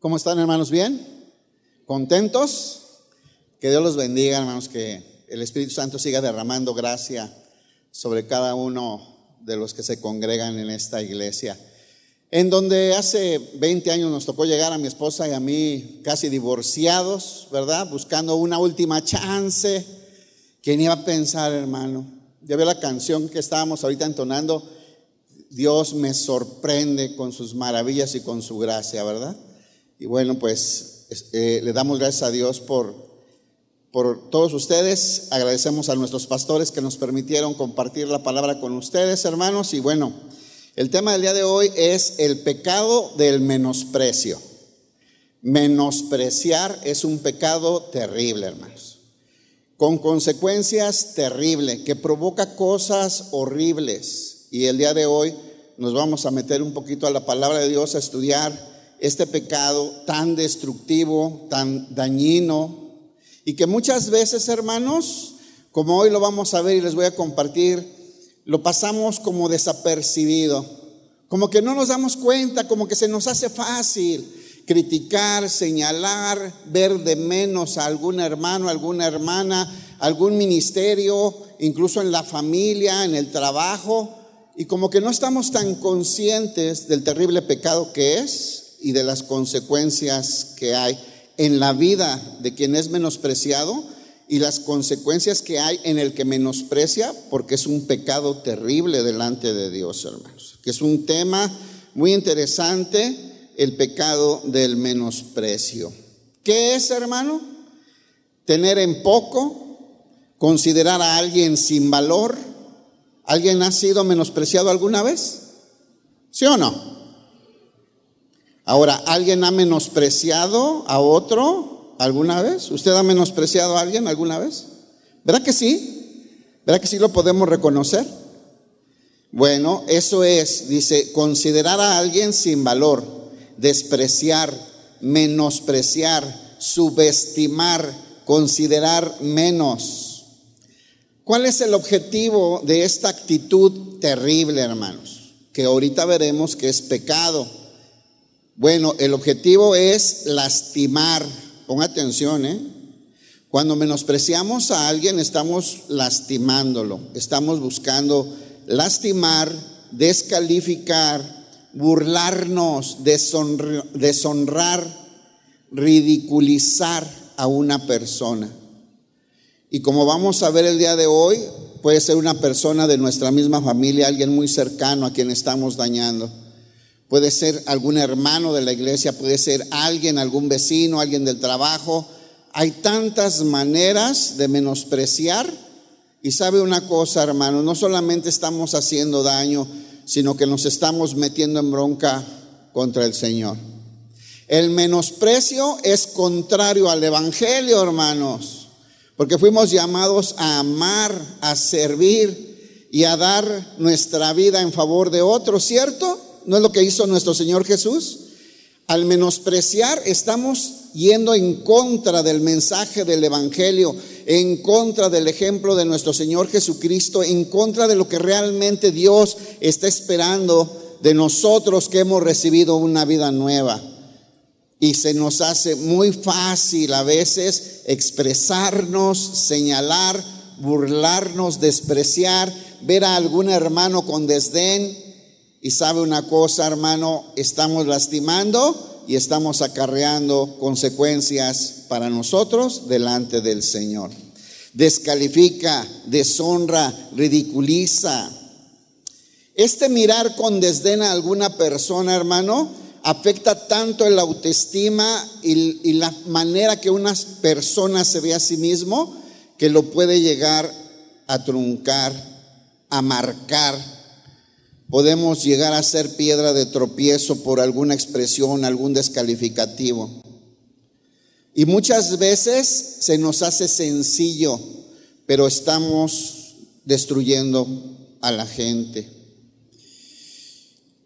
¿Cómo están hermanos? ¿Bien? ¿Contentos? Que Dios los bendiga hermanos, que el Espíritu Santo siga derramando gracia sobre cada uno de los que se congregan en esta iglesia. En donde hace 20 años nos tocó llegar a mi esposa y a mí casi divorciados, ¿verdad? Buscando una última chance. ¿Quién iba a pensar, hermano? Ya ve la canción que estábamos ahorita entonando. Dios me sorprende con sus maravillas y con su gracia, ¿verdad? Y bueno, pues eh, le damos gracias a Dios por, por todos ustedes. Agradecemos a nuestros pastores que nos permitieron compartir la palabra con ustedes, hermanos. Y bueno, el tema del día de hoy es el pecado del menosprecio. Menospreciar es un pecado terrible, hermanos. Con consecuencias terribles, que provoca cosas horribles. Y el día de hoy nos vamos a meter un poquito a la palabra de Dios, a estudiar este pecado tan destructivo, tan dañino, y que muchas veces, hermanos, como hoy lo vamos a ver y les voy a compartir, lo pasamos como desapercibido, como que no nos damos cuenta, como que se nos hace fácil criticar, señalar, ver de menos a algún hermano, alguna hermana, algún ministerio, incluso en la familia, en el trabajo, y como que no estamos tan conscientes del terrible pecado que es y de las consecuencias que hay en la vida de quien es menospreciado y las consecuencias que hay en el que menosprecia, porque es un pecado terrible delante de Dios, hermanos. Que es un tema muy interesante, el pecado del menosprecio. ¿Qué es, hermano? Tener en poco, considerar a alguien sin valor. ¿Alguien ha sido menospreciado alguna vez? ¿Sí o no? Ahora, ¿alguien ha menospreciado a otro alguna vez? ¿Usted ha menospreciado a alguien alguna vez? ¿Verdad que sí? ¿Verdad que sí lo podemos reconocer? Bueno, eso es, dice, considerar a alguien sin valor, despreciar, menospreciar, subestimar, considerar menos. ¿Cuál es el objetivo de esta actitud terrible, hermanos? Que ahorita veremos que es pecado. Bueno, el objetivo es lastimar. Ponga atención, ¿eh? Cuando menospreciamos a alguien estamos lastimándolo, estamos buscando lastimar, descalificar, burlarnos, deshonrar, ridiculizar a una persona. Y como vamos a ver el día de hoy, puede ser una persona de nuestra misma familia, alguien muy cercano a quien estamos dañando. Puede ser algún hermano de la iglesia, puede ser alguien, algún vecino, alguien del trabajo. Hay tantas maneras de menospreciar. Y sabe una cosa, hermano, no solamente estamos haciendo daño, sino que nos estamos metiendo en bronca contra el Señor. El menosprecio es contrario al Evangelio, hermanos, porque fuimos llamados a amar, a servir y a dar nuestra vida en favor de otros, ¿cierto? ¿No es lo que hizo nuestro Señor Jesús? Al menospreciar estamos yendo en contra del mensaje del Evangelio, en contra del ejemplo de nuestro Señor Jesucristo, en contra de lo que realmente Dios está esperando de nosotros que hemos recibido una vida nueva. Y se nos hace muy fácil a veces expresarnos, señalar, burlarnos, despreciar, ver a algún hermano con desdén y sabe una cosa, hermano, estamos lastimando y estamos acarreando consecuencias para nosotros delante del Señor. Descalifica, deshonra, ridiculiza. Este mirar con desdén a alguna persona, hermano, afecta tanto el autoestima y, y la manera que una persona se ve a sí mismo que lo puede llegar a truncar, a marcar podemos llegar a ser piedra de tropiezo por alguna expresión, algún descalificativo. Y muchas veces se nos hace sencillo, pero estamos destruyendo a la gente.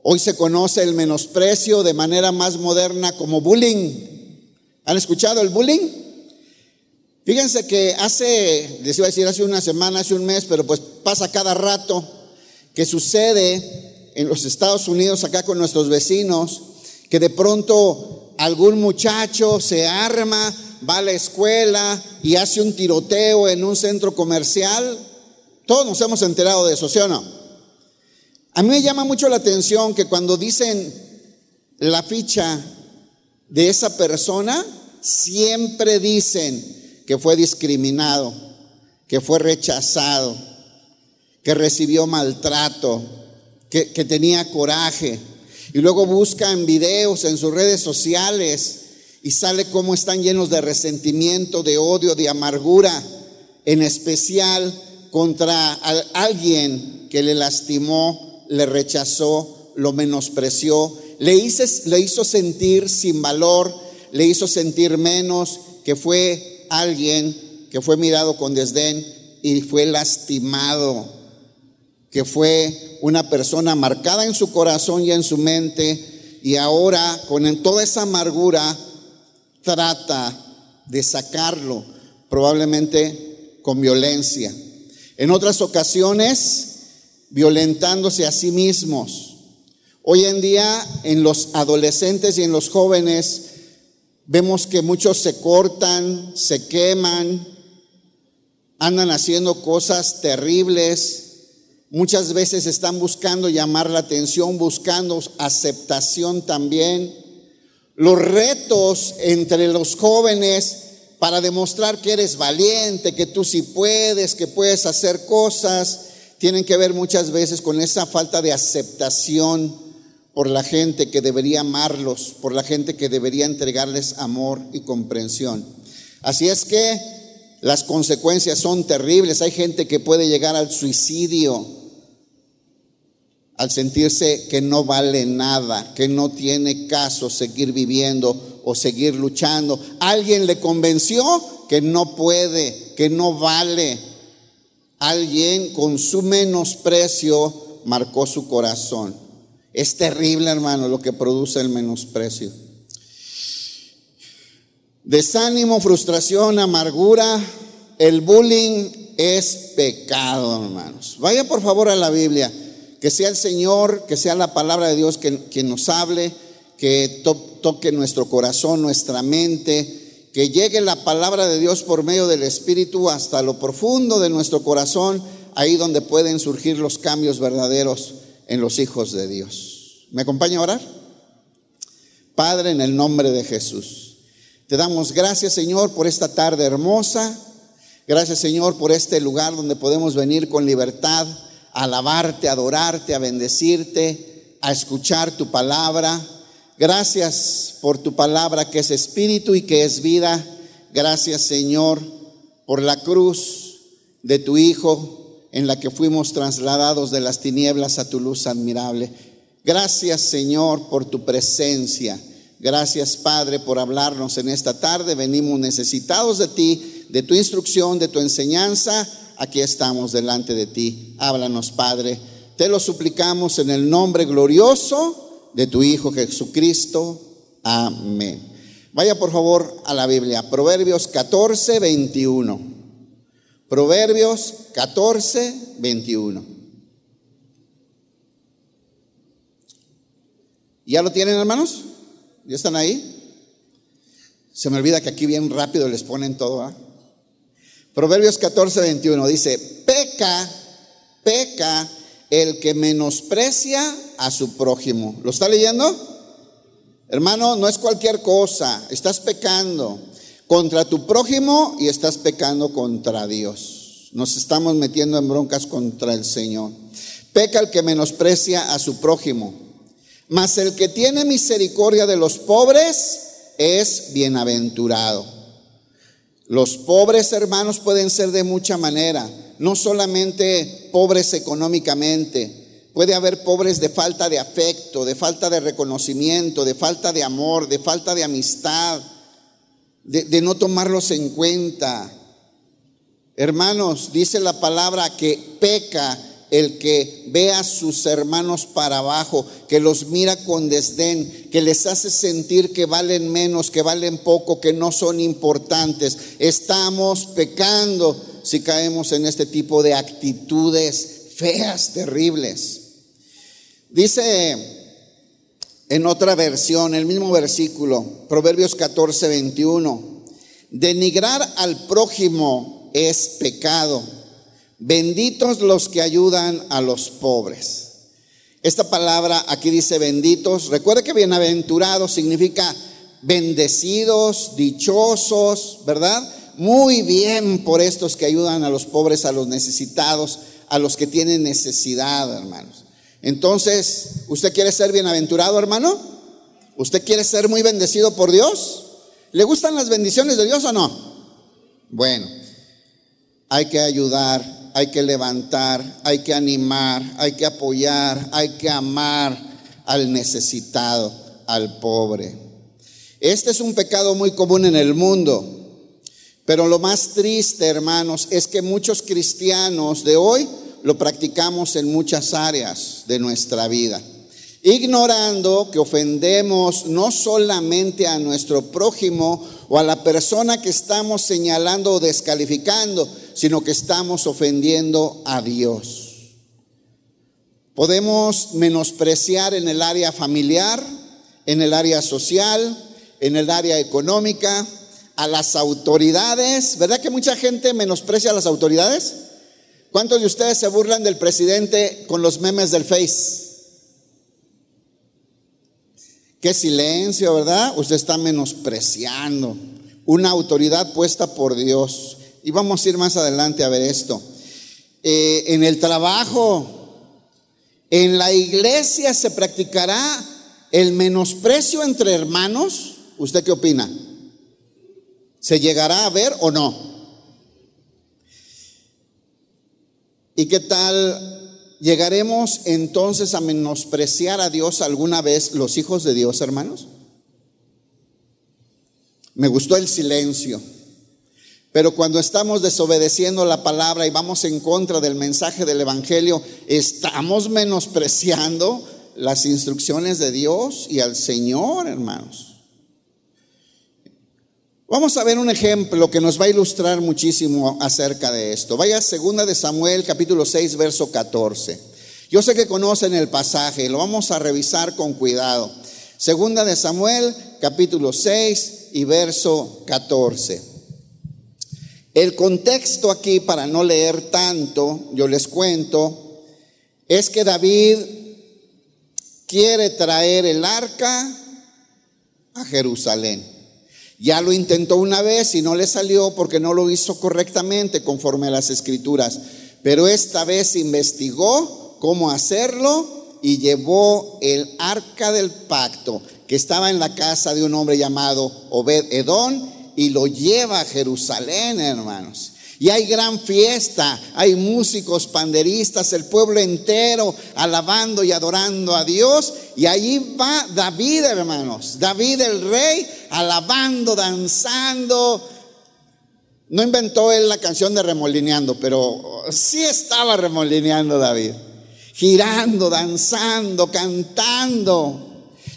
Hoy se conoce el menosprecio de manera más moderna como bullying. ¿Han escuchado el bullying? Fíjense que hace, les iba a decir hace una semana, hace un mes, pero pues pasa cada rato que sucede en los Estados Unidos, acá con nuestros vecinos, que de pronto algún muchacho se arma, va a la escuela y hace un tiroteo en un centro comercial. Todos nos hemos enterado de eso, ¿sí o no? A mí me llama mucho la atención que cuando dicen la ficha de esa persona, siempre dicen que fue discriminado, que fue rechazado, que recibió maltrato, que, que tenía coraje. Y luego buscan videos en sus redes sociales y sale cómo están llenos de resentimiento, de odio, de amargura, en especial contra alguien que le lastimó, le rechazó, lo menospreció, le hizo sentir sin valor, le hizo sentir menos, que fue alguien que fue mirado con desdén y fue lastimado, que fue una persona marcada en su corazón y en su mente y ahora con toda esa amargura trata de sacarlo, probablemente con violencia. En otras ocasiones, violentándose a sí mismos. Hoy en día, en los adolescentes y en los jóvenes, Vemos que muchos se cortan, se queman, andan haciendo cosas terribles. Muchas veces están buscando llamar la atención, buscando aceptación también. Los retos entre los jóvenes para demostrar que eres valiente, que tú sí puedes, que puedes hacer cosas, tienen que ver muchas veces con esa falta de aceptación por la gente que debería amarlos, por la gente que debería entregarles amor y comprensión. Así es que las consecuencias son terribles. Hay gente que puede llegar al suicidio al sentirse que no vale nada, que no tiene caso seguir viviendo o seguir luchando. Alguien le convenció que no puede, que no vale. Alguien con su menosprecio marcó su corazón. Es terrible, hermano, lo que produce el menosprecio. Desánimo, frustración, amargura. El bullying es pecado, hermanos. Vaya por favor a la Biblia. Que sea el Señor, que sea la palabra de Dios quien, nos hable, que toque nuestro corazón, nuestra mente, que llegue la palabra de Dios por medio del Espíritu hasta lo profundo de nuestro corazón, ahí donde pueden surgir los cambios verdaderos en los hijos de Dios. ¿Me acompaña a orar? Padre, en el nombre de Jesús, te damos gracias, Señor, por esta tarde hermosa. Gracias, Señor, por este lugar donde podemos venir con libertad a alabarte, a adorarte, a bendecirte, a escuchar tu palabra. Gracias por tu palabra que es espíritu y que es vida. Gracias, Señor, por la cruz de tu Hijo en la que fuimos trasladados de las tinieblas a tu luz admirable. Gracias Señor por tu presencia. Gracias Padre por hablarnos en esta tarde. Venimos necesitados de ti, de tu instrucción, de tu enseñanza. Aquí estamos delante de ti. Háblanos Padre. Te lo suplicamos en el nombre glorioso de tu Hijo Jesucristo. Amén. Vaya por favor a la Biblia. Proverbios 14, 21. Proverbios 14, 21. ¿Ya lo tienen, hermanos? ¿Ya están ahí? Se me olvida que aquí bien rápido les ponen todo. ¿ah? Proverbios 14, 21 dice, peca, peca el que menosprecia a su prójimo. ¿Lo está leyendo? Hermano, no es cualquier cosa, estás pecando contra tu prójimo y estás pecando contra Dios. Nos estamos metiendo en broncas contra el Señor. Peca el que menosprecia a su prójimo. Mas el que tiene misericordia de los pobres es bienaventurado. Los pobres hermanos pueden ser de mucha manera, no solamente pobres económicamente, puede haber pobres de falta de afecto, de falta de reconocimiento, de falta de amor, de falta de amistad, de, no tomarlos en cuenta. Hermanos, dice la palabra que peca el que ve a sus hermanos para abajo, que los mira con desdén, que les hace sentir que valen menos, que valen poco, que no son importantes. Estamos pecando si caemos en este tipo de actitudes feas, terribles. Dice En otra versión, el mismo versículo, Proverbios 14, 21. Denigrar al prójimo es pecado. Benditos los que ayudan a los pobres. Esta palabra aquí dice benditos. Recuerde que bienaventurado significa bendecidos, dichosos, ¿verdad? Muy bien por estos que ayudan a los pobres, a los necesitados, a los que tienen necesidad, hermanos. Entonces, ¿usted quiere ser bienaventurado, hermano? ¿Usted quiere ser muy bendecido por Dios? ¿Le gustan las bendiciones de Dios o no? Bueno, hay que ayudar, hay que levantar, hay que animar, hay que apoyar, hay que amar al necesitado, al pobre. Este es un pecado muy común en el mundo. Pero lo más triste, hermanos, es que muchos cristianos de hoy lo practicamos en muchas áreas de nuestra vida, ignorando que ofendemos no solamente a nuestro prójimo o a la persona que estamos señalando o descalificando, sino que estamos ofendiendo a Dios. Podemos menospreciar en el área familiar, en el área social, en el área económica, a las autoridades. ¿Verdad que mucha gente menosprecia a las autoridades? ¿Cuántos de ustedes se burlan del presidente con los memes del Face? Qué silencio, ¿verdad? Usted está menospreciando una autoridad puesta por Dios. Y vamos a ir más adelante a ver esto. Eh, en el trabajo, en la iglesia se practicará el menosprecio entre hermanos. ¿Usted qué opina? ¿Se llegará a ver o no? ¿Y qué tal? ¿Llegaremos entonces a menospreciar a Dios alguna vez los hijos de Dios, hermanos? Me gustó el silencio. Pero cuando estamos desobedeciendo la palabra y vamos en contra del mensaje del Evangelio, estamos menospreciando las instrucciones de Dios y al Señor, hermanos. Vamos a ver un ejemplo que nos va a ilustrar muchísimo acerca de esto. Vaya segunda de Samuel capítulo 6 verso 14. Yo sé que conocen el pasaje, lo vamos a revisar con cuidado. Segunda de Samuel capítulo 6 y verso 14. El contexto aquí, para no leer tanto, yo les cuento, es que David quiere traer el arca a Jerusalén. Ya lo intentó una vez y no le salió porque no lo hizo correctamente conforme a las escrituras. Pero esta vez investigó cómo hacerlo y llevó el arca del pacto que estaba en la casa de un hombre llamado Obed Edón y lo lleva a Jerusalén, hermanos. Y hay gran fiesta, hay músicos, panderistas, el pueblo entero alabando y adorando a Dios. Y allí va David, hermanos. David el rey, alabando, danzando. No inventó él la canción de remolineando, pero sí estaba remolineando David. Girando, danzando, cantando.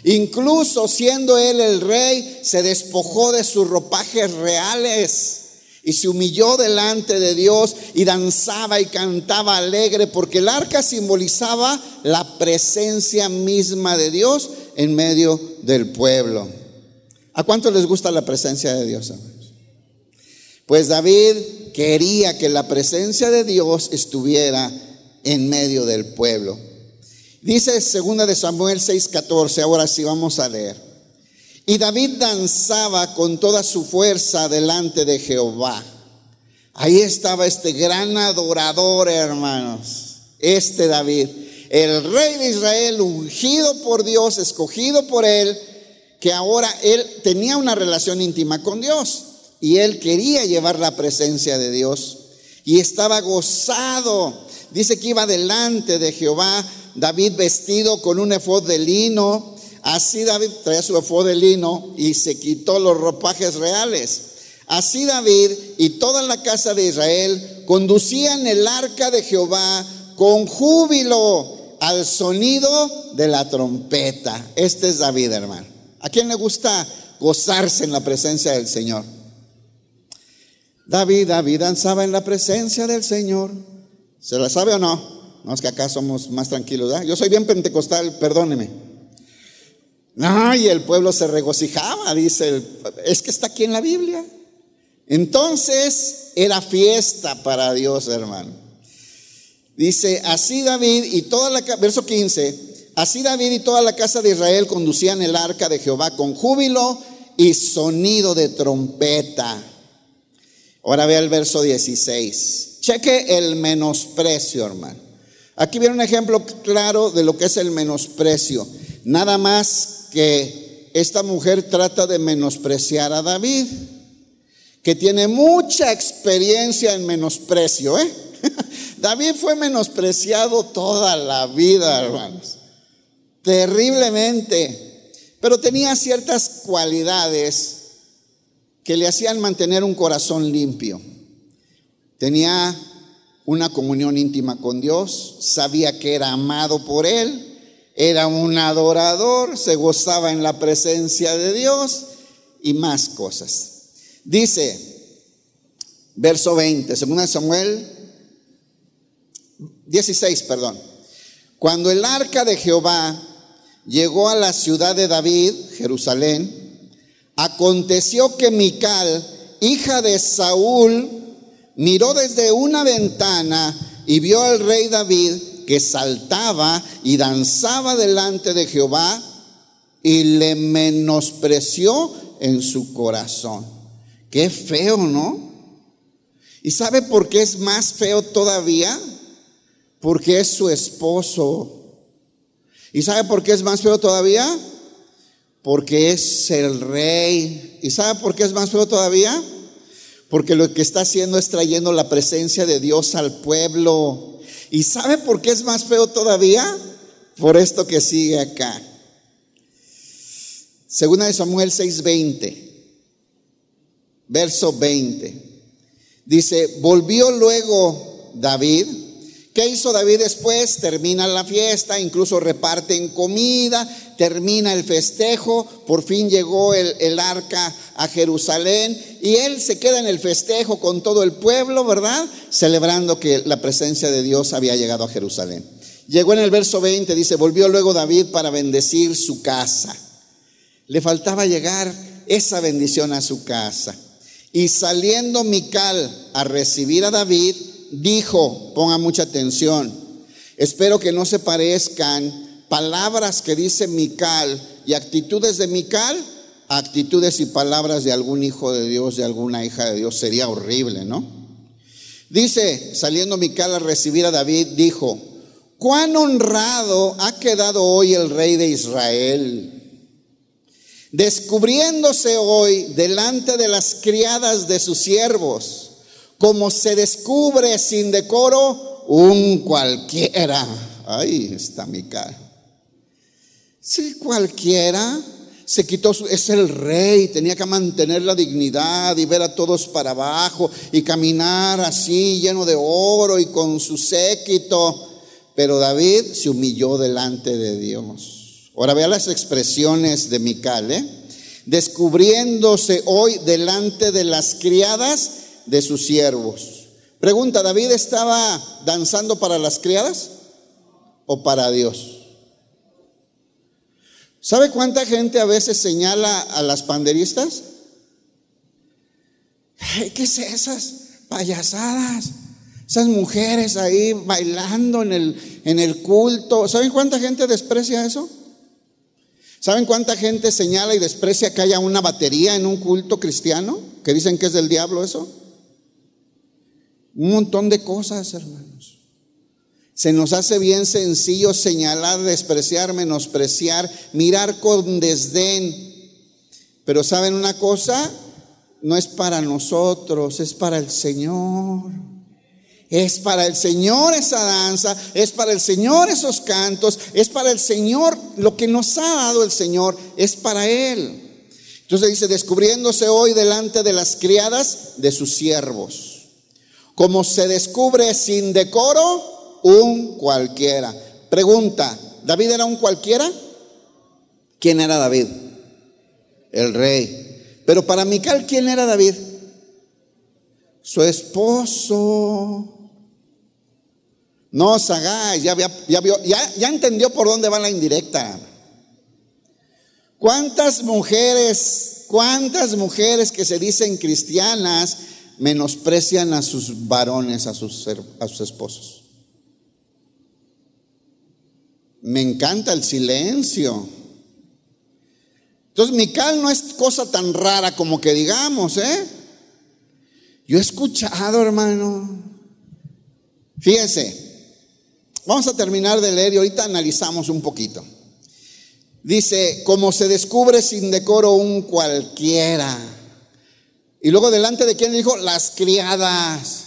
Incluso siendo él el rey, se despojó de sus ropajes reales y se humilló delante de Dios y danzaba y cantaba alegre porque el arca simbolizaba la presencia misma de Dios en medio del pueblo. ¿A cuánto les gusta la presencia de Dios, Pues David quería que la presencia de Dios estuviera en medio del pueblo. Dice segunda de Samuel 6:14, ahora sí vamos a leer. Y David danzaba con toda su fuerza delante de Jehová. Ahí estaba este gran adorador, hermanos. Este David, el rey de Israel, ungido por Dios, escogido por él, que ahora él tenía una relación íntima con Dios y él quería llevar la presencia de Dios y estaba gozado. Dice que iba delante de Jehová, David vestido con un efod de lino, Así David traía su efod de lino y se quitó los ropajes reales. Así David y toda la casa de Israel conducían el arca de Jehová con júbilo al sonido de la trompeta. Este es David, hermano. ¿A quién le gusta gozarse en la presencia del Señor? David, David danzaba en la presencia del Señor. ¿Se la sabe o no? No es que acá somos más tranquilos. Yo soy bien pentecostal, perdóneme. Ay, el pueblo se regocijaba, dice, es que está aquí en la Biblia. Entonces era fiesta para Dios, hermano. Dice, así David y toda la, verso 15, así David y toda la casa de Israel conducían el arca de Jehová con júbilo y sonido de trompeta. Ahora vea el verso 16. Cheque el menosprecio, hermano. Aquí viene un ejemplo claro de lo que es el menosprecio. Nada más que esta mujer trata de menospreciar a David, que tiene mucha experiencia en menosprecio. ¿eh? David fue menospreciado toda la vida, hermanos. Terriblemente. Pero tenía ciertas cualidades que le hacían mantener un corazón limpio. Tenía una comunión íntima con Dios, sabía que era amado por Él, era un adorador, se gozaba en la presencia de Dios y más cosas. Dice, verso 20, de Samuel 16, perdón. Cuando el arca de Jehová llegó a la ciudad de David, Jerusalén, aconteció que Mical, hija de Saúl, miró desde una ventana y vio al rey David que saltaba y danzaba delante de Jehová y le menospreció en su corazón. Qué feo, ¿no? ¿Y sabe por qué es más feo todavía? Porque es su esposo. ¿Y sabe por qué es más feo todavía? Porque es el rey. ¿Y sabe por qué es más feo todavía? Porque lo que está haciendo es trayendo la presencia de Dios al pueblo. ¿Y sabe por qué es más feo todavía? Por esto que sigue acá. Segunda de Samuel 6:20, verso 20. Dice, volvió luego David ¿Qué hizo David después? Termina la fiesta, incluso reparten comida, termina el festejo, por fin llegó el, arca a Jerusalén y él se queda en el festejo con todo el pueblo, ¿verdad? Celebrando que la presencia de Dios había llegado a Jerusalén. Llegó en el verso 20, dice, volvió luego David para bendecir su casa. Le faltaba llegar esa bendición a su casa. Y saliendo Mical a recibir a David, dijo, ponga mucha atención, espero que no se parezcan palabras que dice Mical y actitudes de Mical actitudes y palabras de algún hijo de Dios, de alguna hija de Dios. Sería horrible, ¿no? Dice, saliendo Mical a recibir a David, dijo, cuán honrado ha quedado hoy el rey de Israel, descubriéndose hoy delante de las criadas de sus siervos como se descubre sin decoro un cualquiera. Ahí está mi. Sí, cualquiera se quitó, es el rey, tenía que mantener la dignidad y ver a todos para abajo y caminar así lleno de oro y con su séquito. Pero David se humilló delante de Dios. Ahora vea las expresiones de Mical, ¿eh? descubriéndose hoy delante de las criadas de sus siervos. Pregunta, ¿David estaba danzando para las criadas o para Dios? ¿Sabe cuánta gente a veces señala a las panderistas? ¿Qué es esas payasadas? Esas mujeres ahí bailando en el, en el culto. ¿Saben cuánta gente desprecia eso? ¿Saben cuánta gente señala y desprecia que haya una batería en un culto cristiano? Que dicen que es del diablo eso. Un montón de cosas, hermanos. Se nos hace bien sencillo señalar, despreciar, menospreciar, mirar con desdén. Pero ¿saben una cosa? No es para nosotros, es para el Señor. Es para el Señor esa danza, es para el Señor esos cantos, es para el Señor lo que nos ha dado el Señor, es para Él. Entonces dice, descubriéndose hoy delante de las criadas de sus siervos como se descubre sin decoro, un cualquiera. Pregunta, ¿David era un cualquiera? ¿Quién era David? El rey. Pero para Mical, ¿quién era David? Su esposo. No os ya, ya, ya, ya entendió por dónde va la indirecta. ¿Cuántas mujeres, cuántas mujeres que se dicen cristianas menosprecian a sus varones, a sus, a sus esposos? Me encanta el silencio. Entonces, Mical no es cosa tan rara como que digamos, ¿eh? Yo he escuchado, hermano. Fíjense, vamos a terminar de leer y ahorita analizamos un poquito. Dice, como se descubre sin decoro un cualquiera. Y luego delante de quién dijo, las criadas.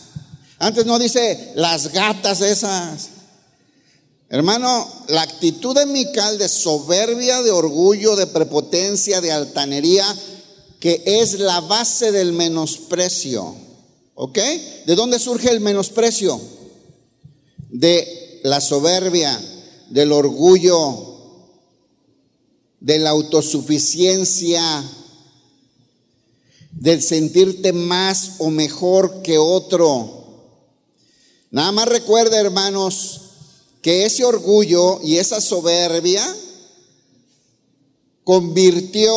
Antes no dice las gatas esas. Hermano, la actitud de Mical de soberbia, de orgullo, de prepotencia, de altanería, que es la base del menosprecio. ¿Ok? ¿De dónde surge el menosprecio? De la soberbia, del orgullo, de la autosuficiencia, del sentirte más o mejor que otro. Nada más recuerda, hermanos, que ese orgullo y esa soberbia convirtió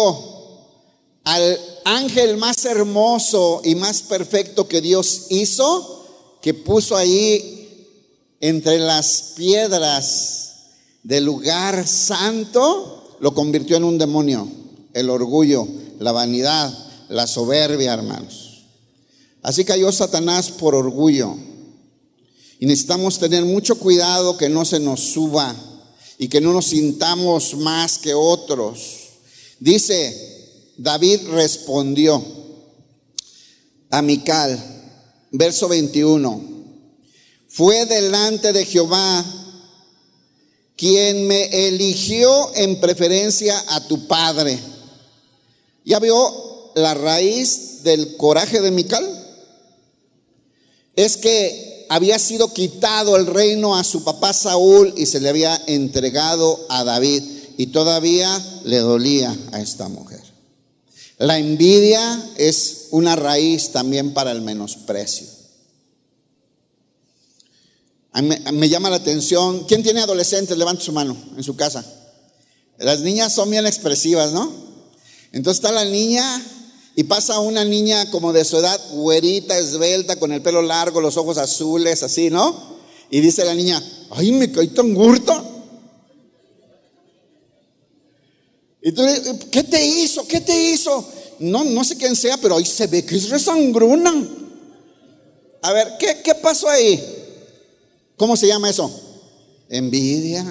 al ángel más hermoso y más perfecto que Dios hizo, que puso ahí entre las piedras del lugar santo, lo convirtió en un demonio. El orgullo, la vanidad, la soberbia, hermanos. Así cayó Satanás por orgullo. Y necesitamos tener mucho cuidado que no se nos suba y que no nos sintamos más que otros. Dice, David respondió a Mical, verso 21, fue delante de Jehová quien me eligió en preferencia a tu padre. ¿Ya vio la raíz del coraje de Mical? Es que había sido quitado el reino a su papá Saúl y se le había entregado a David y todavía le dolía a esta mujer. La envidia es una raíz también para el menosprecio. Me, llama la atención, ¿quién tiene adolescentes? Levanta su mano en su casa. Las niñas son bien expresivas, ¿no? Entonces está la niña y pasa una niña como de su edad, güerita, esbelta, con el pelo largo, los ojos azules, así, ¿no? Y dice la niña, ay, me caí tan gurta. Y tú ¿qué te hizo? ¿Qué te hizo? No, no sé quién sea, pero ahí se ve que es resangruna. A ver, ¿qué, qué pasó ahí? ¿Cómo se llama eso? Envidia.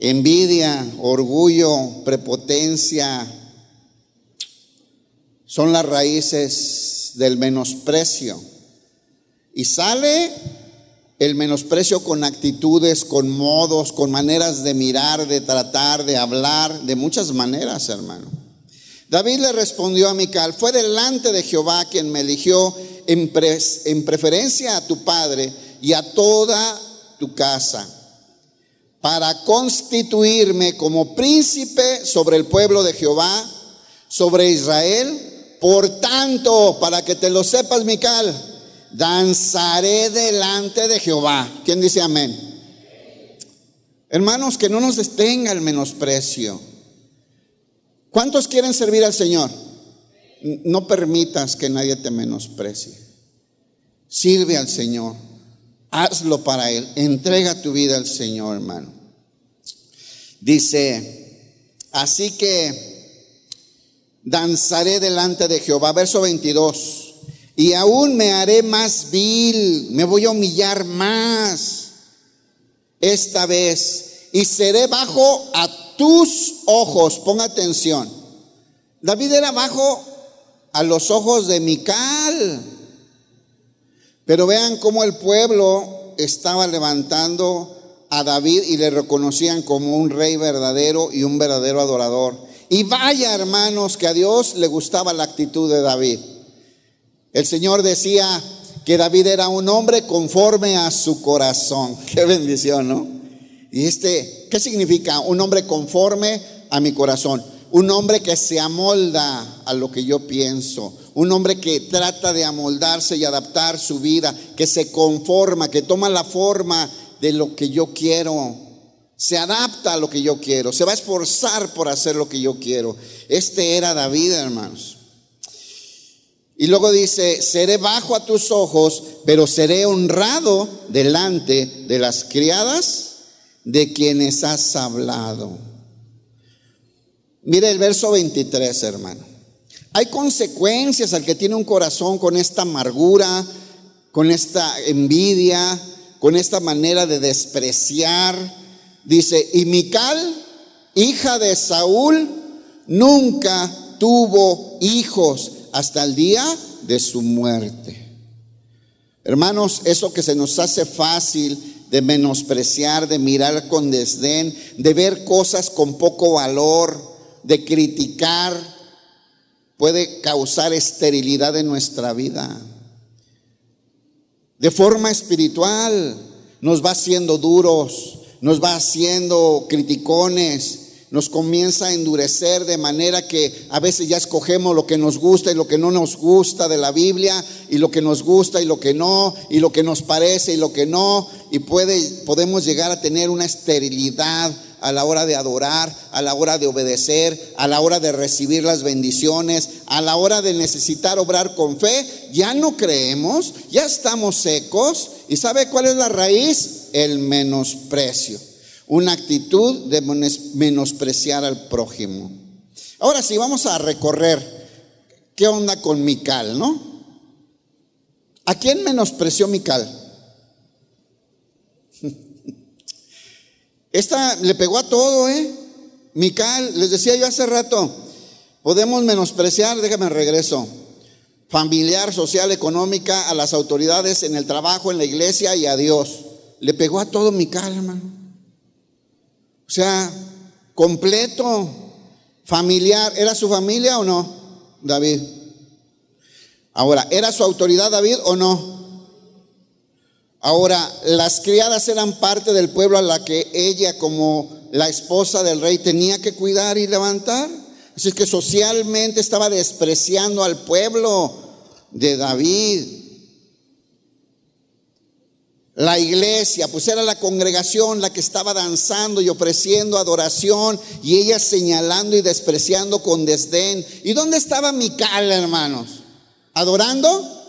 Envidia, orgullo, prepotencia son las raíces del menosprecio. Y sale el menosprecio con actitudes, con modos, con maneras de mirar, de tratar, de hablar, de muchas maneras, hermano. David le respondió a Mical, fue delante de Jehová quien me eligió en, en preferencia a tu padre y a toda tu casa para constituirme como príncipe sobre el pueblo de Jehová, sobre Israel. Por tanto, para que te lo sepas, Mical, danzaré delante de Jehová. ¿Quién dice amén? Hermanos, que no nos detenga el menosprecio. ¿Cuántos quieren servir al Señor? No permitas que nadie te menosprecie. Sirve al Señor. Hazlo para Él. Entrega tu vida al Señor, hermano. Dice, así que danzaré delante de Jehová. Verso 22. Y aún me haré más vil, me voy a humillar más esta vez y seré bajo a tus ojos. Ponga atención. David era bajo a los ojos de Mical. Pero vean cómo el pueblo estaba levantando a David y le reconocían como un rey verdadero y un verdadero adorador. Y vaya hermanos que a Dios le gustaba la actitud de David. El Señor decía que David era un hombre conforme a su corazón. Qué bendición, ¿no? Y este, ¿qué significa? Un hombre conforme a mi corazón. Un hombre que se amolda a lo que yo pienso. Un hombre que trata de amoldarse y adaptar su vida, que se conforma, que toma la forma de lo que yo quiero. se adapta a lo que yo quiero, se va a esforzar por hacer lo que yo quiero. Este era David, hermanos. Y luego dice, seré bajo a tus ojos, pero seré honrado delante de las criadas de quienes has hablado. Mire el verso 23, hermano. Hay consecuencias al que tiene un corazón con esta amargura, con esta envidia, con esta manera de despreciar. Dice, y Mical, hija de Saúl, nunca tuvo hijos hasta el día de su muerte. Hermanos, eso que se nos hace fácil de menospreciar, de mirar con desdén, de ver cosas con poco valor, de criticar, puede causar esterilidad en nuestra vida. De forma espiritual nos va haciendo duros, nos va haciendo criticones, nos comienza a endurecer de manera que a veces ya escogemos lo que nos gusta y lo que no nos gusta de la Biblia y lo que nos gusta y lo que no y lo que nos parece y lo que no y puede podemos llegar a tener una esterilidad a la hora de adorar, a la hora de obedecer, a la hora de recibir las bendiciones, a la hora de necesitar obrar con fe, ya no creemos, ya estamos secos y ¿sabe cuál es la raíz? El menosprecio una actitud de menospreciar al prójimo. Ahora sí, vamos a recorrer qué onda con Mical, ¿no? ¿A quién menospreció Mical? Esta le pegó a todo, ¿eh? Mical, les decía yo hace rato, podemos menospreciar, déjame regreso, familiar, social, económica, a las autoridades en el trabajo, en la iglesia y a Dios. Le pegó a todo Mical, hermano. O sea, completo, familiar. ¿Era su familia o no, David? Ahora, ¿era su autoridad David o no? Ahora, las criadas eran parte del pueblo a la que ella como la esposa del rey tenía que cuidar y levantar. Así que socialmente estaba despreciando al pueblo de David. La iglesia, pues era la congregación la que estaba danzando y ofreciendo adoración y ella señalando y despreciando con desdén. ¿Y dónde estaba Mical, hermanos? ¿Adorando?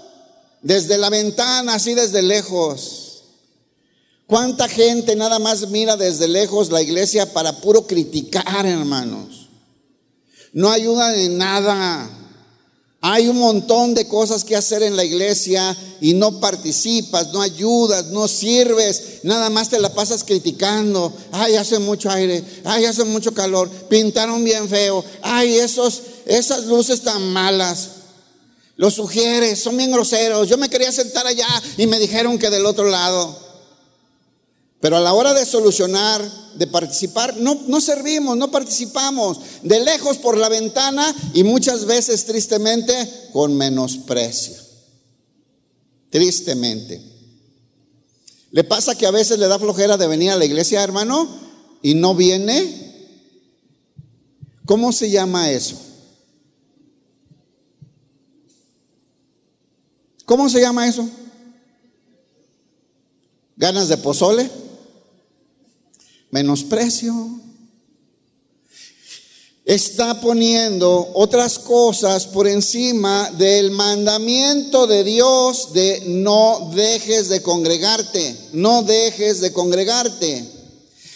Desde la ventana, así desde lejos. ¿Cuánta gente nada más mira desde lejos la iglesia para puro criticar, hermanos? No ayuda en nada. Hay un montón de cosas que hacer en la iglesia y no participas, no ayudas, no sirves, nada más te la pasas criticando. Ay, hace mucho aire, ay, hace mucho calor, pintaron bien feo, ay, esos, esas luces tan malas. Los sugieres, son bien groseros. Yo me quería sentar allá y me dijeron que del otro lado. Pero a la hora de solucionar, de participar, no, no servimos, no participamos. De lejos por la ventana y muchas veces tristemente con menosprecio. Tristemente. ¿Le pasa que a veces le da flojera de venir a la iglesia, hermano? Y no viene. ¿Cómo se llama eso? ¿Cómo se llama eso? ¿Ganas de pozole? menosprecio. Está poniendo otras cosas por encima del mandamiento de Dios de no dejes de congregarte, no dejes de congregarte.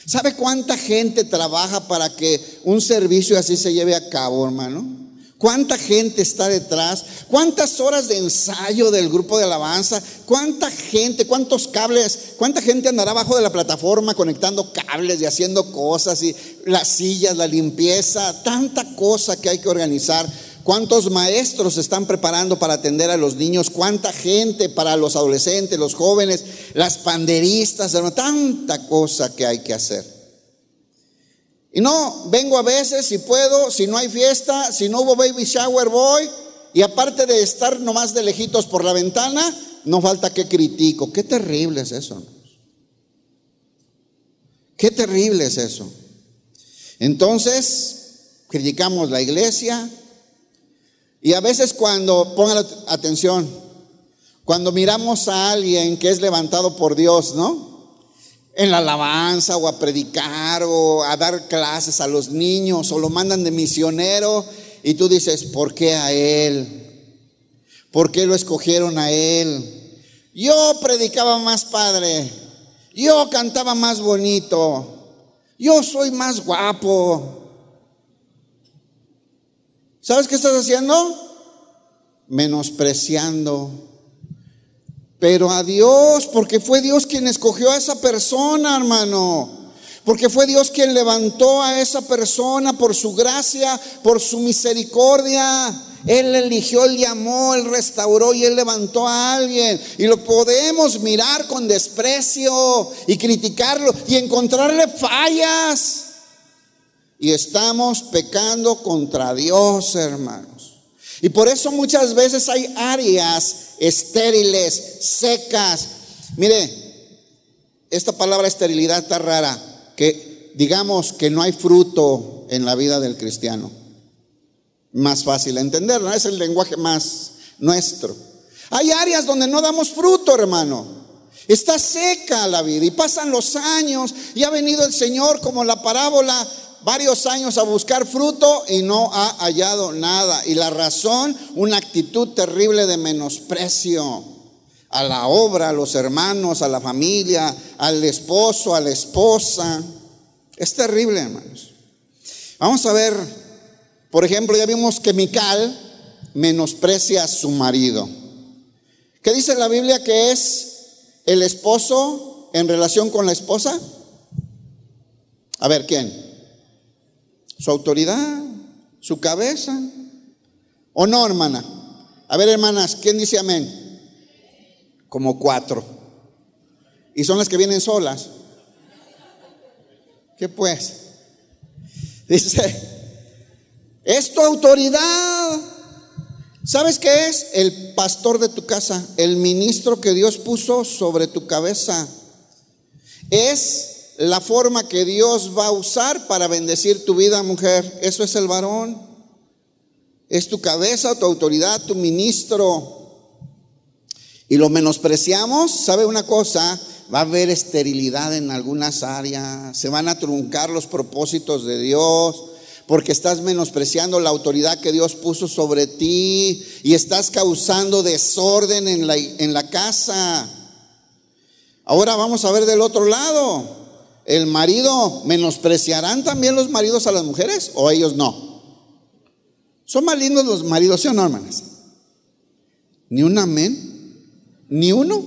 ¿Sabe cuánta gente trabaja para que un servicio así se lleve a cabo, hermano? ¿Cuánta gente está detrás? ¿Cuántas horas de ensayo del grupo de alabanza? ¿Cuánta gente? ¿Cuántos cables? ¿Cuánta gente andará abajo de la plataforma conectando cables y haciendo cosas y las sillas, la limpieza? Tanta cosa que hay que organizar. ¿Cuántos maestros se están preparando para atender a los niños? ¿Cuánta gente para los adolescentes, los jóvenes, las panderistas? Tanta cosa que hay que hacer. Y no, vengo a veces si puedo, si no hay fiesta, si no hubo baby shower voy. Y aparte de estar nomás de lejitos por la ventana, no falta que critico. Qué terrible es eso. Qué terrible es eso. Entonces, criticamos la iglesia. Y a veces cuando, pongan atención, cuando miramos a alguien que es levantado por Dios, ¿no? En la alabanza o a predicar o a dar clases a los niños o lo mandan de misionero y tú dices, ¿por qué a él? ¿Por qué lo escogieron a él? Yo predicaba más padre, yo cantaba más bonito, yo soy más guapo. ¿Sabes qué estás haciendo? Menospreciando pero a Dios, porque fue Dios quien escogió a esa persona, hermano. Porque fue Dios quien levantó a esa persona por su gracia, por su misericordia. Él eligió, Él llamó, Él restauró y Él levantó a alguien. Y lo podemos mirar con desprecio y criticarlo y encontrarle fallas. Y estamos pecando contra Dios, hermanos. Y por eso muchas veces hay áreas estériles, secas. Mire, esta palabra esterilidad está rara, que digamos que no hay fruto en la vida del cristiano. Más fácil entenderlo, es el lenguaje más nuestro. Hay áreas donde no damos fruto, hermano. Está seca la vida y pasan los años y ha venido el Señor como la parábola varios años a buscar fruto y no ha hallado nada. Y la razón, una actitud terrible de menosprecio a la obra, a los hermanos, a la familia, al esposo, a la esposa. Es terrible, hermanos. Vamos a ver, por ejemplo, ya vimos que Mical menosprecia a su marido. ¿Qué dice la Biblia que es el esposo en relación con la esposa? A ver, ¿quién? Su autoridad, su cabeza. ¿O no, hermana? A ver, hermanas, ¿quién dice amén? Como cuatro. Y son las que vienen solas. ¿Qué pues? Dice, es tu autoridad. ¿Sabes qué es? El pastor de tu casa, el ministro que Dios puso sobre tu cabeza. Es la forma que Dios va a usar para bendecir tu vida, mujer. Eso es el varón. Es tu cabeza, tu autoridad, tu ministro. Y lo menospreciamos, ¿sabe una cosa? Va a haber esterilidad en algunas áreas, se van a truncar los propósitos de Dios, porque estás menospreciando la autoridad que Dios puso sobre ti y estás causando desorden en la, en la casa. Ahora vamos a ver del otro lado el marido, ¿menospreciarán también los maridos a las mujeres o ellos no? Son más lindos los maridos, ¿sí o no, hermanas? Ni un amén, ni uno.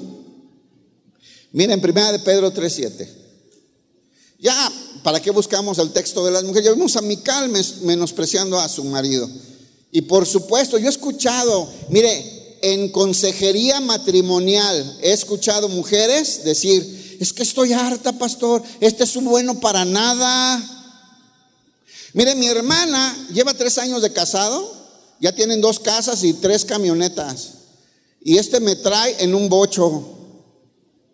Miren, primera de Pedro 3.7. Ya, ¿para qué buscamos el texto de las mujeres? Ya vimos a Mical menospreciando a su marido. Y por supuesto, yo he escuchado, mire, en consejería matrimonial he escuchado mujeres decir, es que estoy harta, pastor, este es un bueno para nada. Mire, mi hermana lleva tres años de casado, ya tienen dos casas y tres camionetas. Y este me trae en un bocho.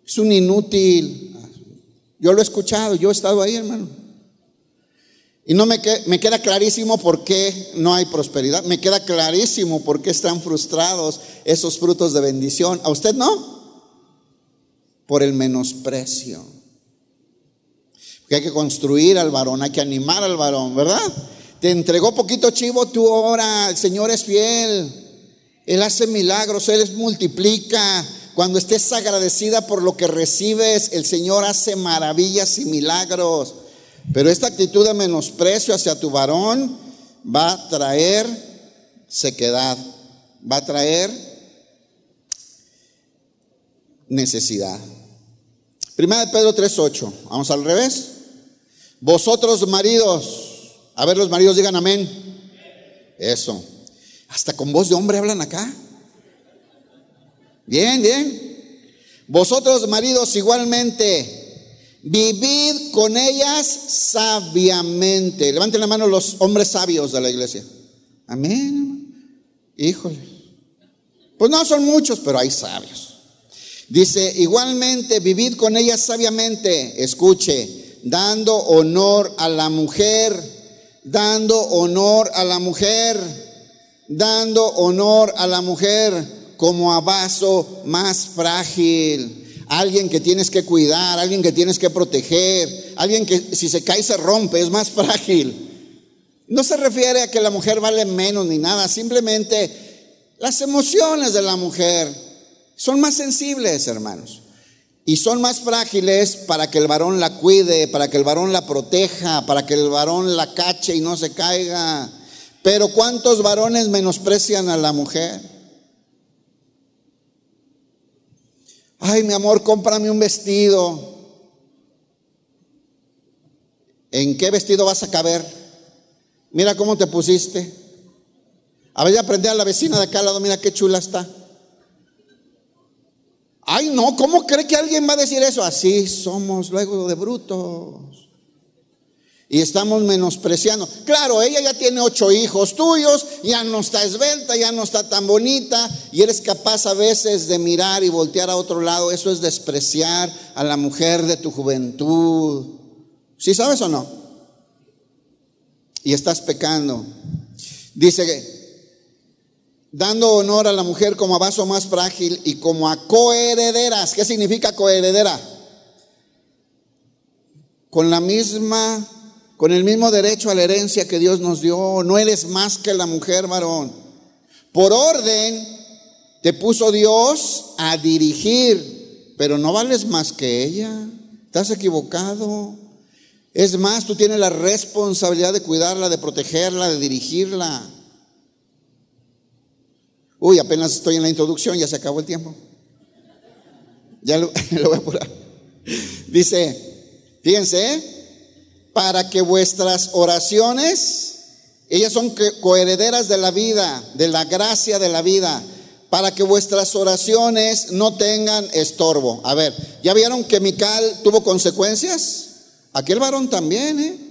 Es un inútil. Yo lo he escuchado, yo he estado ahí, hermano. Y no me, me queda clarísimo por qué no hay prosperidad. Me queda clarísimo por qué están frustrados esos frutos de bendición. ¿A usted no? Por el menosprecio. Porque hay que construir al varón, hay que animar al varón, ¿verdad? Te entregó poquito chivo, tú ahora, el Señor es fiel. Él hace milagros, Él multiplica. Cuando estés agradecida por lo que recibes, el Señor hace maravillas y milagros. Pero esta actitud de menosprecio hacia tu varón va a traer sequedad, va a traer necesidad. Primera de Pedro 3.8. Vamos al revés. Vosotros maridos. A ver, los maridos digan amén. Eso. Hasta con voz de hombre hablan acá. Bien, bien. Vosotros maridos igualmente. Vivid con ellas sabiamente. Levanten la mano los hombres sabios de la iglesia. Amén. Híjole. Pues no son muchos, pero hay sabios. Dice, igualmente, vivid con ella sabiamente, escuche, dando honor a la mujer, dando honor a la mujer, dando honor a la mujer como a vaso más frágil. alguien que tienes que cuidar, alguien que tienes que proteger, alguien que si se cae se rompe, es más frágil. No se refiere a que la mujer vale menos ni nada, simplemente las emociones de la mujer son más sensibles, hermanos. Y son más frágiles para que el varón la cuide, para que el varón la proteja, para que el varón la cache y no se caiga. Pero ¿cuántos varones menosprecian a la mujer? Ay, mi amor, cómprame un vestido. ¿En qué vestido vas a caber? Mira cómo te pusiste. A ver, aprende a la vecina de acá al lado, mira qué chula está. Ay, no, ¿cómo cree que alguien va a decir eso? Así somos luego de brutos. Y estamos menospreciando. Claro, ella ya tiene ocho hijos tuyos, ya no está esbelta, ya no está tan bonita, y eres capaz a veces de mirar y voltear a otro lado. Eso es despreciar a la mujer de tu juventud. ¿Sí sabes o no? Y estás pecando. Dice dando honor a la mujer como a vaso más frágil y como a coherederas. ¿Qué significa coheredera? Con la misma, con el mismo derecho a la herencia que Dios nos dio. No eres más que la mujer varón. Por orden te puso Dios a dirigir, pero no vales más que ella. Estás equivocado. Es más, tú tienes la responsabilidad de cuidarla, de protegerla, de dirigirla. Uy, apenas estoy en la introducción, ya se acabó el tiempo. Ya lo, voy a apurar. Dice, fíjense, para que vuestras oraciones, ellas son coherederas de la vida, de la gracia de la vida, para que vuestras oraciones no tengan estorbo. A ver, ¿ya vieron que Mical tuvo consecuencias? Aquel varón también, ¿eh?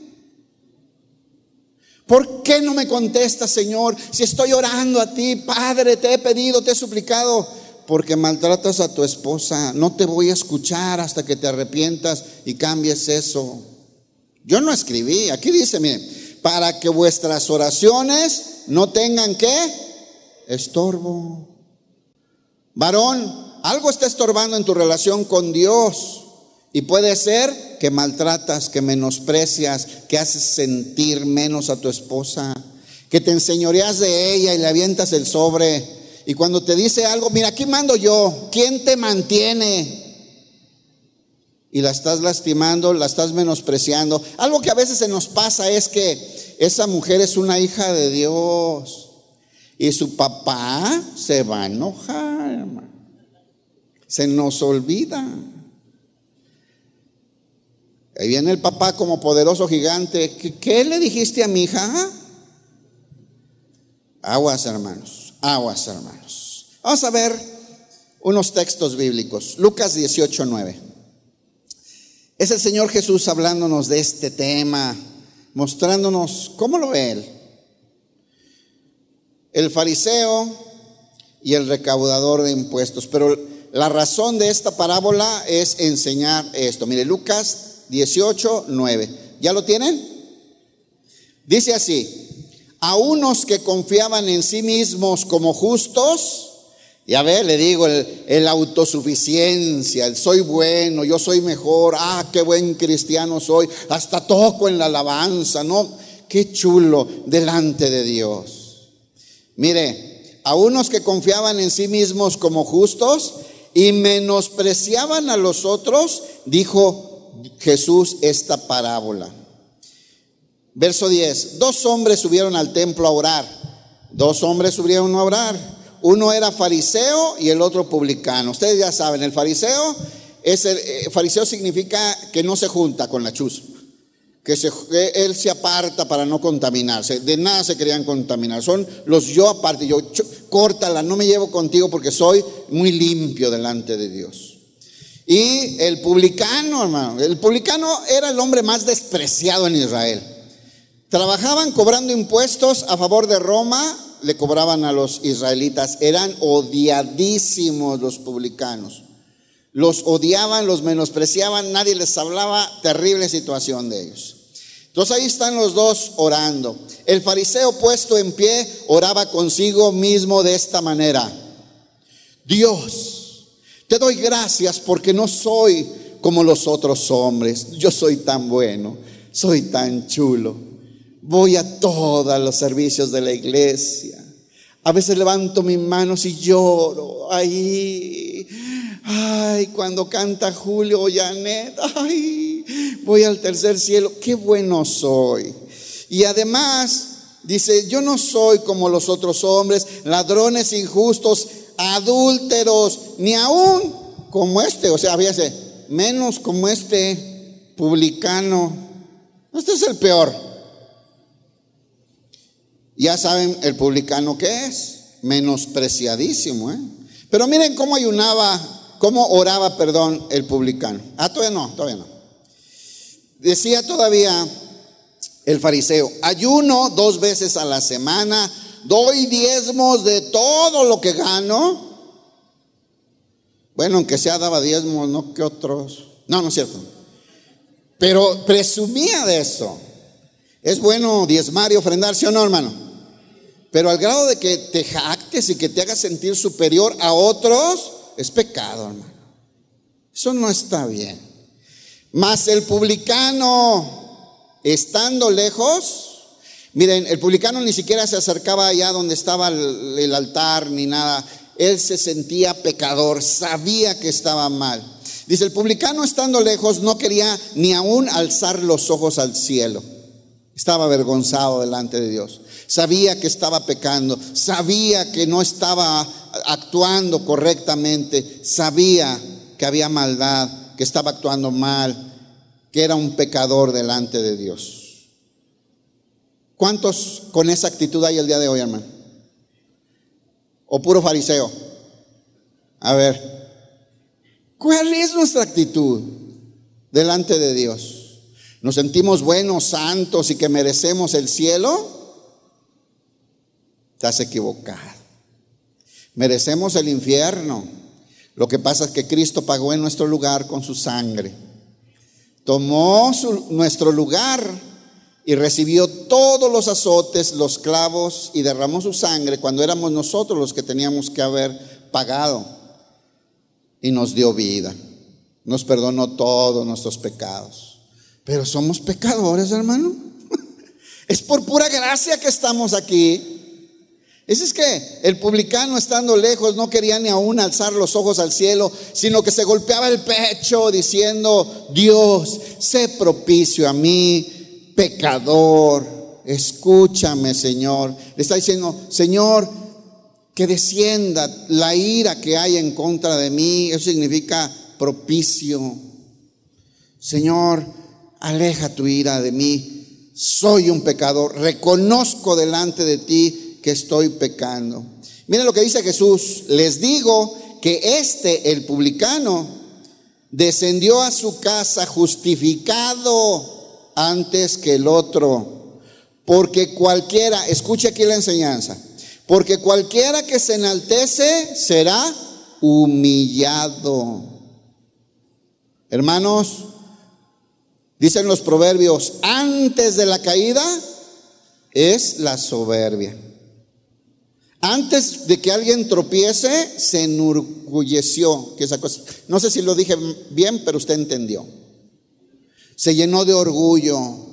¿Por qué no me contestas, Señor? Si estoy orando a ti, Padre, te he pedido, te he suplicado, porque maltratas a tu esposa. No te voy a escuchar hasta que te arrepientas y cambies eso. Yo no escribí, aquí dice, miren, para que vuestras oraciones no tengan qué? Estorbo. Varón, algo está estorbando en tu relación con Dios. Y puede ser que maltratas, que menosprecias, que haces sentir menos a tu esposa, que te enseñoreas de ella y le avientas el sobre. Y cuando te dice algo, mira, aquí mando yo, ¿quién te mantiene? Y la estás lastimando, la estás menospreciando. Algo que a veces se nos pasa es que esa mujer es una hija de Dios. Y su papá se va a enojar. Se nos olvida. Ahí viene el papá como poderoso gigante. ¿Qué, le dijiste a mi hija? Aguas, hermanos. Aguas, hermanos. Vamos a ver unos textos bíblicos. Lucas 18, 9. Es el Señor Jesús hablándonos de este tema, mostrándonos cómo lo ve Él. El fariseo y el recaudador de impuestos. Pero la razón de esta parábola es enseñar esto. Mire, Lucas 18, 9. ¿Ya lo tienen? Dice así, a unos que confiaban en sí mismos como justos, ya ve, le digo, el, el, autosuficiencia, el soy bueno, yo soy mejor, ah, qué buen cristiano soy, hasta toco en la alabanza, ¿no? Qué chulo delante de Dios. Mire, a unos que confiaban en sí mismos como justos y menospreciaban a los otros, dijo, Jesús esta parábola. Verso 10, dos hombres subieron al templo a orar. Dos hombres subieron a orar. Uno era fariseo y el otro publicano. Ustedes ya saben, el fariseo es el, eh, fariseo significa que no se junta con la chus, que, se, él se aparta para no contaminarse. De nada se querían contaminar. Son los yo aparte. Yo córtala, no me llevo contigo porque soy muy limpio delante de Dios. Y el publicano, hermano, el publicano era el hombre más despreciado en Israel. Trabajaban cobrando impuestos a favor de Roma, le cobraban a los israelitas. Eran odiadísimos los publicanos. Los odiaban, los menospreciaban, nadie les hablaba, terrible situación de ellos. Entonces ahí están los dos orando. El fariseo puesto en pie oraba consigo mismo de esta manera. Dios, Te doy gracias porque no soy como los otros hombres. Yo soy tan bueno, soy tan chulo. Voy a todos los servicios de la iglesia. A veces levanto mis manos y lloro. Ay, ay, cuando canta Julio o Janet, ay, voy al tercer cielo. Qué bueno soy. Y además, dice, yo no soy como los otros hombres, ladrones injustos, adúlteros, ni aún como este. O sea, fíjese, menos como este publicano. Este es el peor. Ya saben el publicano que es, menospreciadísimo. ¿eh? Pero miren cómo ayunaba, cómo oraba, perdón, el publicano. Ah, todavía no, todavía no. Decía todavía el fariseo, ayuno dos veces a la semana, doy diezmos de todo lo que gano. Bueno, aunque sea daba diezmos, no que otros. No, no es cierto. Pero presumía de eso. Es bueno diezmar y ofrendar, ¿sí o no, hermano? Pero al grado de que te jactes y que te hagas sentir superior a otros, es pecado, hermano. Eso no está bien. Mas el publicano, estando lejos, miren, el publicano ni siquiera se acercaba allá donde estaba el, altar ni nada. Él se sentía pecador, sabía que estaba mal. Dice, el publicano estando lejos no quería ni aún alzar los ojos al cielo. Estaba avergonzado delante de Dios sabía que estaba pecando, sabía que no estaba actuando correctamente, sabía que había maldad, que estaba actuando mal, que era un pecador delante de Dios. ¿Cuántos con esa actitud hay el día de hoy, hermano? ¿O puro fariseo? A ver, ¿cuál es nuestra actitud delante de Dios? ¿Nos sentimos buenos, santos y que merecemos el cielo? Estás equivocado. Merecemos el infierno. Lo que pasa es que Cristo pagó en nuestro lugar con su sangre. Tomó nuestro lugar y recibió todos los azotes, los clavos y derramó su sangre cuando éramos nosotros los que teníamos que haber pagado. Y nos dio vida. Nos perdonó todos nuestros pecados. Pero somos pecadores, hermano. Es por pura gracia que estamos aquí. Es que el publicano estando lejos no quería ni aún alzar los ojos al cielo, sino que se golpeaba el pecho diciendo, Dios, sé propicio a mí, pecador, escúchame Señor. Le está diciendo, Señor, que descienda la ira que hay en contra de mí, eso significa propicio. Señor, aleja tu ira de mí, soy un pecador, reconozco delante de ti que estoy pecando. Miren lo que dice Jesús, les digo que este, el publicano, descendió a su casa justificado antes que el otro, porque cualquiera, escuche aquí la enseñanza, porque cualquiera que se enaltece será humillado. Hermanos, dicen los proverbios, antes de la caída es la soberbia. Antes de que alguien tropiece, se enorgulleció. Que esa cosa, no sé si lo dije bien, pero usted entendió. Se llenó de orgullo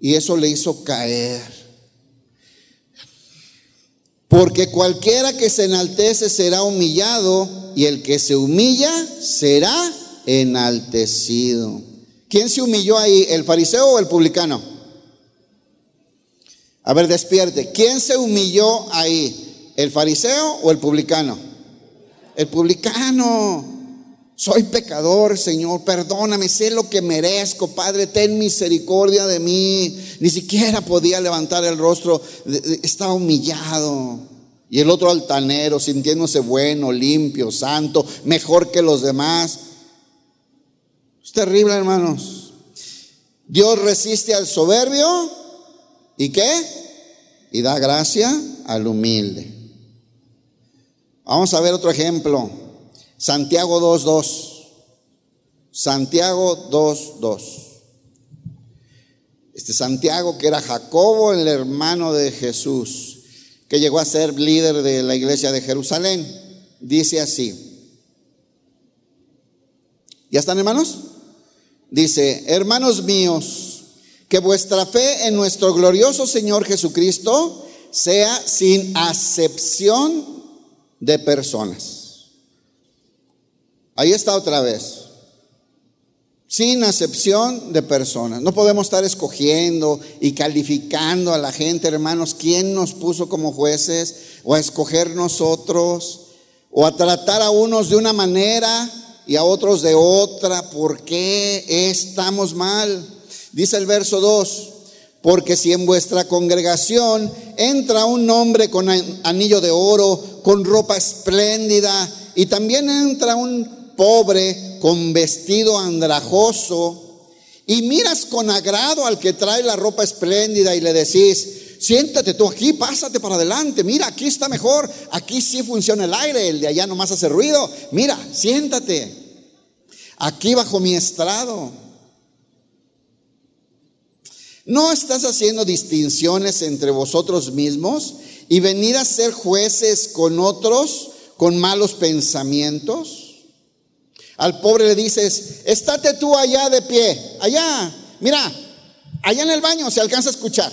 y eso le hizo caer. Porque cualquiera que se enaltece será humillado y el que se humilla será enaltecido. ¿Quién se humilló ahí? ¿El fariseo o el publicano? A ver, despierte. ¿Quién se humilló ahí? ¿El fariseo o el publicano? El publicano. Soy pecador, Señor, perdóname, sé lo que merezco, Padre, ten misericordia de mí. Ni siquiera podía levantar el rostro, estaba humillado. Y el otro altanero, sintiéndose bueno, limpio, santo, mejor que los demás. Es terrible, hermanos. Dios resiste al soberbio y qué? Y da gracia al humilde. Vamos a ver otro ejemplo. Santiago 2.2. Santiago 2.2. Este Santiago que era Jacobo, el hermano de Jesús, que llegó a ser líder de la iglesia de Jerusalén, dice así. ¿Ya están hermanos? Dice, hermanos míos, que vuestra fe en nuestro glorioso Señor Jesucristo sea sin acepción de personas. Ahí está otra vez. Sin acepción de personas. No podemos estar escogiendo y calificando a la gente, hermanos, quién nos puso como jueces o a escoger nosotros o a tratar a unos de una manera y a otros de otra. ¿Por qué estamos mal? Dice el verso 2. Porque si en vuestra congregación entra un hombre con anillo de oro, con ropa espléndida, y también entra un pobre con vestido andrajoso, y miras con agrado al que trae la ropa espléndida y le decís, siéntate tú aquí, pásate para adelante, mira, aquí está mejor, aquí sí funciona el aire, el de allá nomás hace ruido, mira, siéntate, aquí bajo mi estrado. ¿No estás haciendo distinciones entre vosotros mismos y venir a ser jueces con otros con malos pensamientos? Al pobre le dices, estate tú allá de pie, allá, mira, allá en el baño se alcanza a escuchar.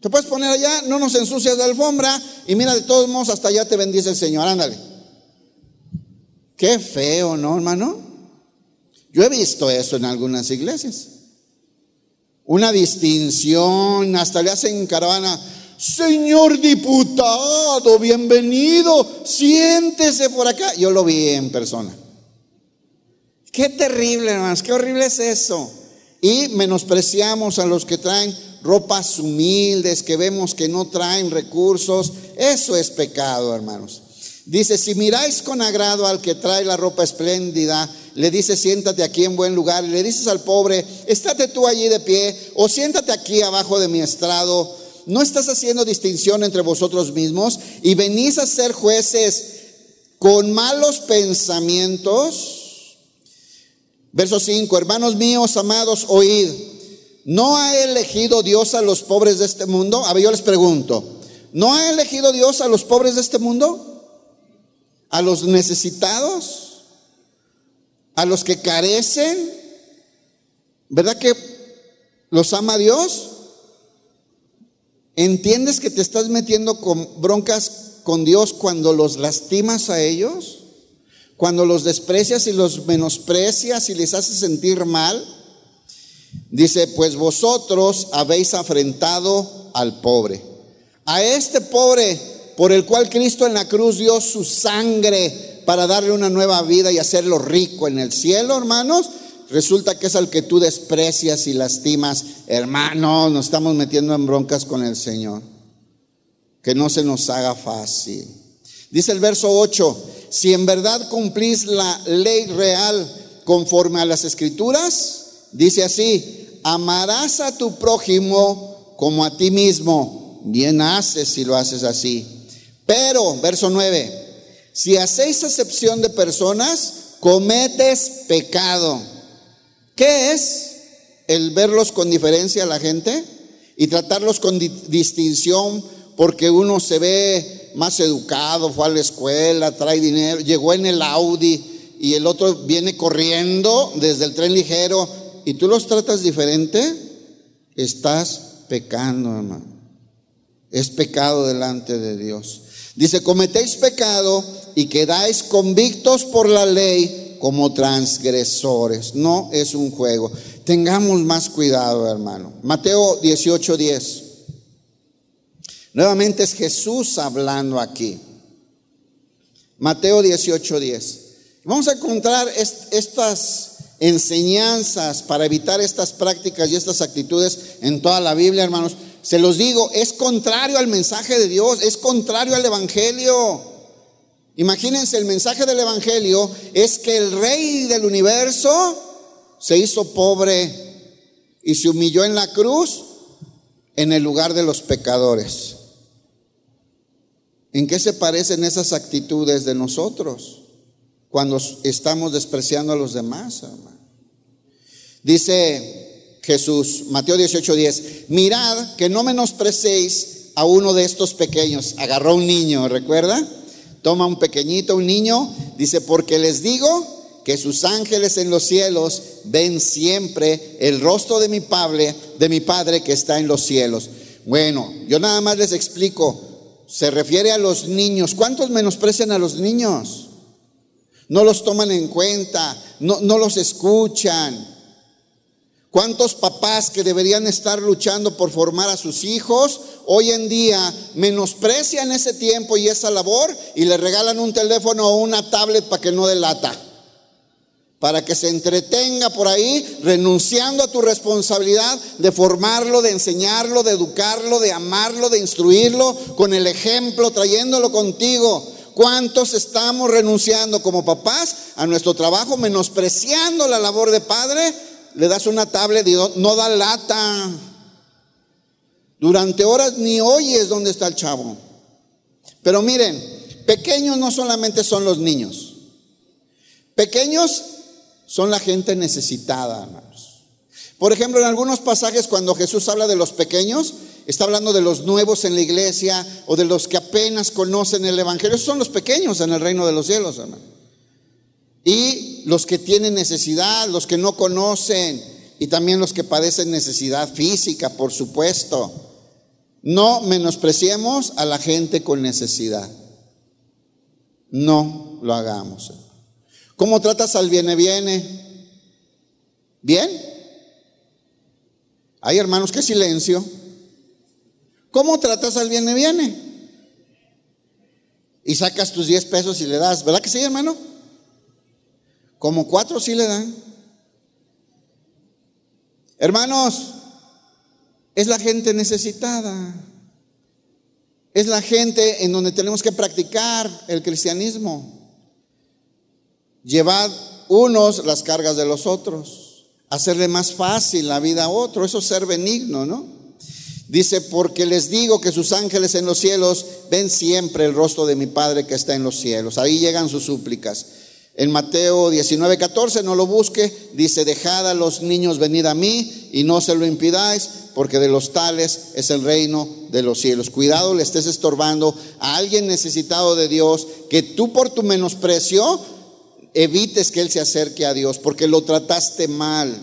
Te puedes poner allá, no nos ensucias la alfombra y mira, de todos modos hasta allá te bendice el Señor, ándale. Qué feo, ¿no, hermano? Yo he visto eso en algunas iglesias. Una distinción, hasta le hacen caravana, Señor diputado, bienvenido, siéntese por acá. Yo lo vi en persona. Qué terrible, hermanos, qué horrible es eso. Y menospreciamos a los que traen ropas humildes, que vemos que no traen recursos. Eso es pecado, hermanos. Dice, si miráis con agrado al que trae la ropa espléndida, le dice, siéntate aquí en buen lugar, y le dices al pobre, estate tú allí de pie, o siéntate aquí abajo de mi estrado, ¿No estás haciendo distinción entre vosotros mismos y venís a ser jueces con malos pensamientos? Verso 5, hermanos míos, amados, oíd. ¿No ha elegido Dios a los pobres de este mundo? A ver, yo les pregunto, ¿no ha elegido Dios a los pobres de este mundo? ¿A los necesitados? ¿A los que carecen? ¿Verdad que los ama Dios? ¿Entiendes que te estás metiendo con broncas con Dios cuando los lastimas a ellos? Cuando los desprecias y los menosprecias y les haces sentir mal? Dice, pues vosotros habéis afrentado al pobre. A este pobre por el cual Cristo en la cruz dio su sangre para darle una nueva vida y hacerlo rico en el cielo, hermanos, resulta que es al que tú desprecias y lastimas, hermano, nos estamos metiendo en broncas con el Señor. Que no se nos haga fácil. Dice el verso 8, si en verdad cumplís la ley real conforme a las escrituras, dice así, amarás a tu prójimo como a ti mismo. Bien haces si lo haces así. Pero, verso 9, si hacéis acepción de personas, cometes pecado. ¿Qué es el verlos con diferencia a la gente y tratarlos con distinción porque uno se ve más educado, fue a la escuela, trae dinero, llegó en el Audi y el otro viene corriendo desde el tren ligero y tú los tratas diferente? Estás pecando, hermano. Es pecado delante de Dios. Dice, cometéis pecado y quedáis convictos por la ley como transgresores. No es un juego. Tengamos más cuidado, hermano. Mateo 18:10. Nuevamente es Jesús hablando aquí. Mateo 18:10. Vamos a encontrar estas enseñanzas para evitar estas prácticas y estas actitudes en toda la Biblia, hermanos. Se los digo, es contrario al mensaje de Dios, es contrario al Evangelio. Imagínense, el mensaje del Evangelio es que el rey del universo se hizo pobre y se humilló en la cruz en el lugar de los pecadores. ¿En qué se parecen esas actitudes de nosotros cuando estamos despreciando a los demás? Dice Jesús, Mateo 18:10, mirad que no menosprecéis a uno de estos pequeños. Agarró un niño, ¿recuerda? Toma un pequeñito, un niño, dice, porque les digo que sus ángeles en los cielos ven siempre el rostro de mi Padre, de mi Padre que está en los cielos. Bueno, yo nada más les explico. Se refiere a los niños. ¿Cuántos menosprecian a los niños? No los toman en cuenta, no, no los escuchan. ¿Cuántos papás que deberían estar luchando por formar a sus hijos hoy en día menosprecian ese tiempo y esa labor y le regalan un teléfono o una tablet para que no delata? Para que se entretenga por ahí renunciando a tu responsabilidad de formarlo, de enseñarlo, de educarlo, de amarlo, de instruirlo con el ejemplo, trayéndolo contigo. ¿Cuántos estamos renunciando como papás a nuestro trabajo, menospreciando la labor de padre? Le das una tablet y no, da lata. Durante horas ni oyes dónde está el chavo. Pero miren, pequeños no solamente son los niños. Pequeños son la gente necesitada, hermanos. Por ejemplo, en algunos pasajes cuando Jesús habla de los pequeños, está hablando de los nuevos en la iglesia o de los que apenas conocen el Evangelio. Esos son los pequeños en el reino de los cielos, hermano. Y los que tienen necesidad, los que no conocen y también los que padecen necesidad física, por supuesto. No menospreciemos a la gente con necesidad. No lo hagamos. ¿Cómo tratas al viene viene? ¿Bien? Hay hermanos, qué silencio. ¿Cómo tratas al viene viene? Y sacas tus 10 pesos y le das, ¿verdad que sí, hermano? Como cuatro sí le dan. Hermanos, es la gente necesitada. Es la gente en donde tenemos que practicar el cristianismo. Llevad unos las cargas de los otros. Hacerle más fácil la vida a otro. Eso es ser benigno, ¿no? Dice, porque les digo que sus ángeles en los cielos ven siempre el rostro de mi Padre que está en los cielos. Ahí llegan sus súplicas. En Mateo 19, 14, no lo busque, dice, dejad a los niños venir a mí y no se lo impidáis, porque de los tales es el reino de los cielos. Cuidado, le estés estorbando a alguien necesitado de Dios, que tú por tu menosprecio evites que él se acerque a Dios, porque lo trataste mal.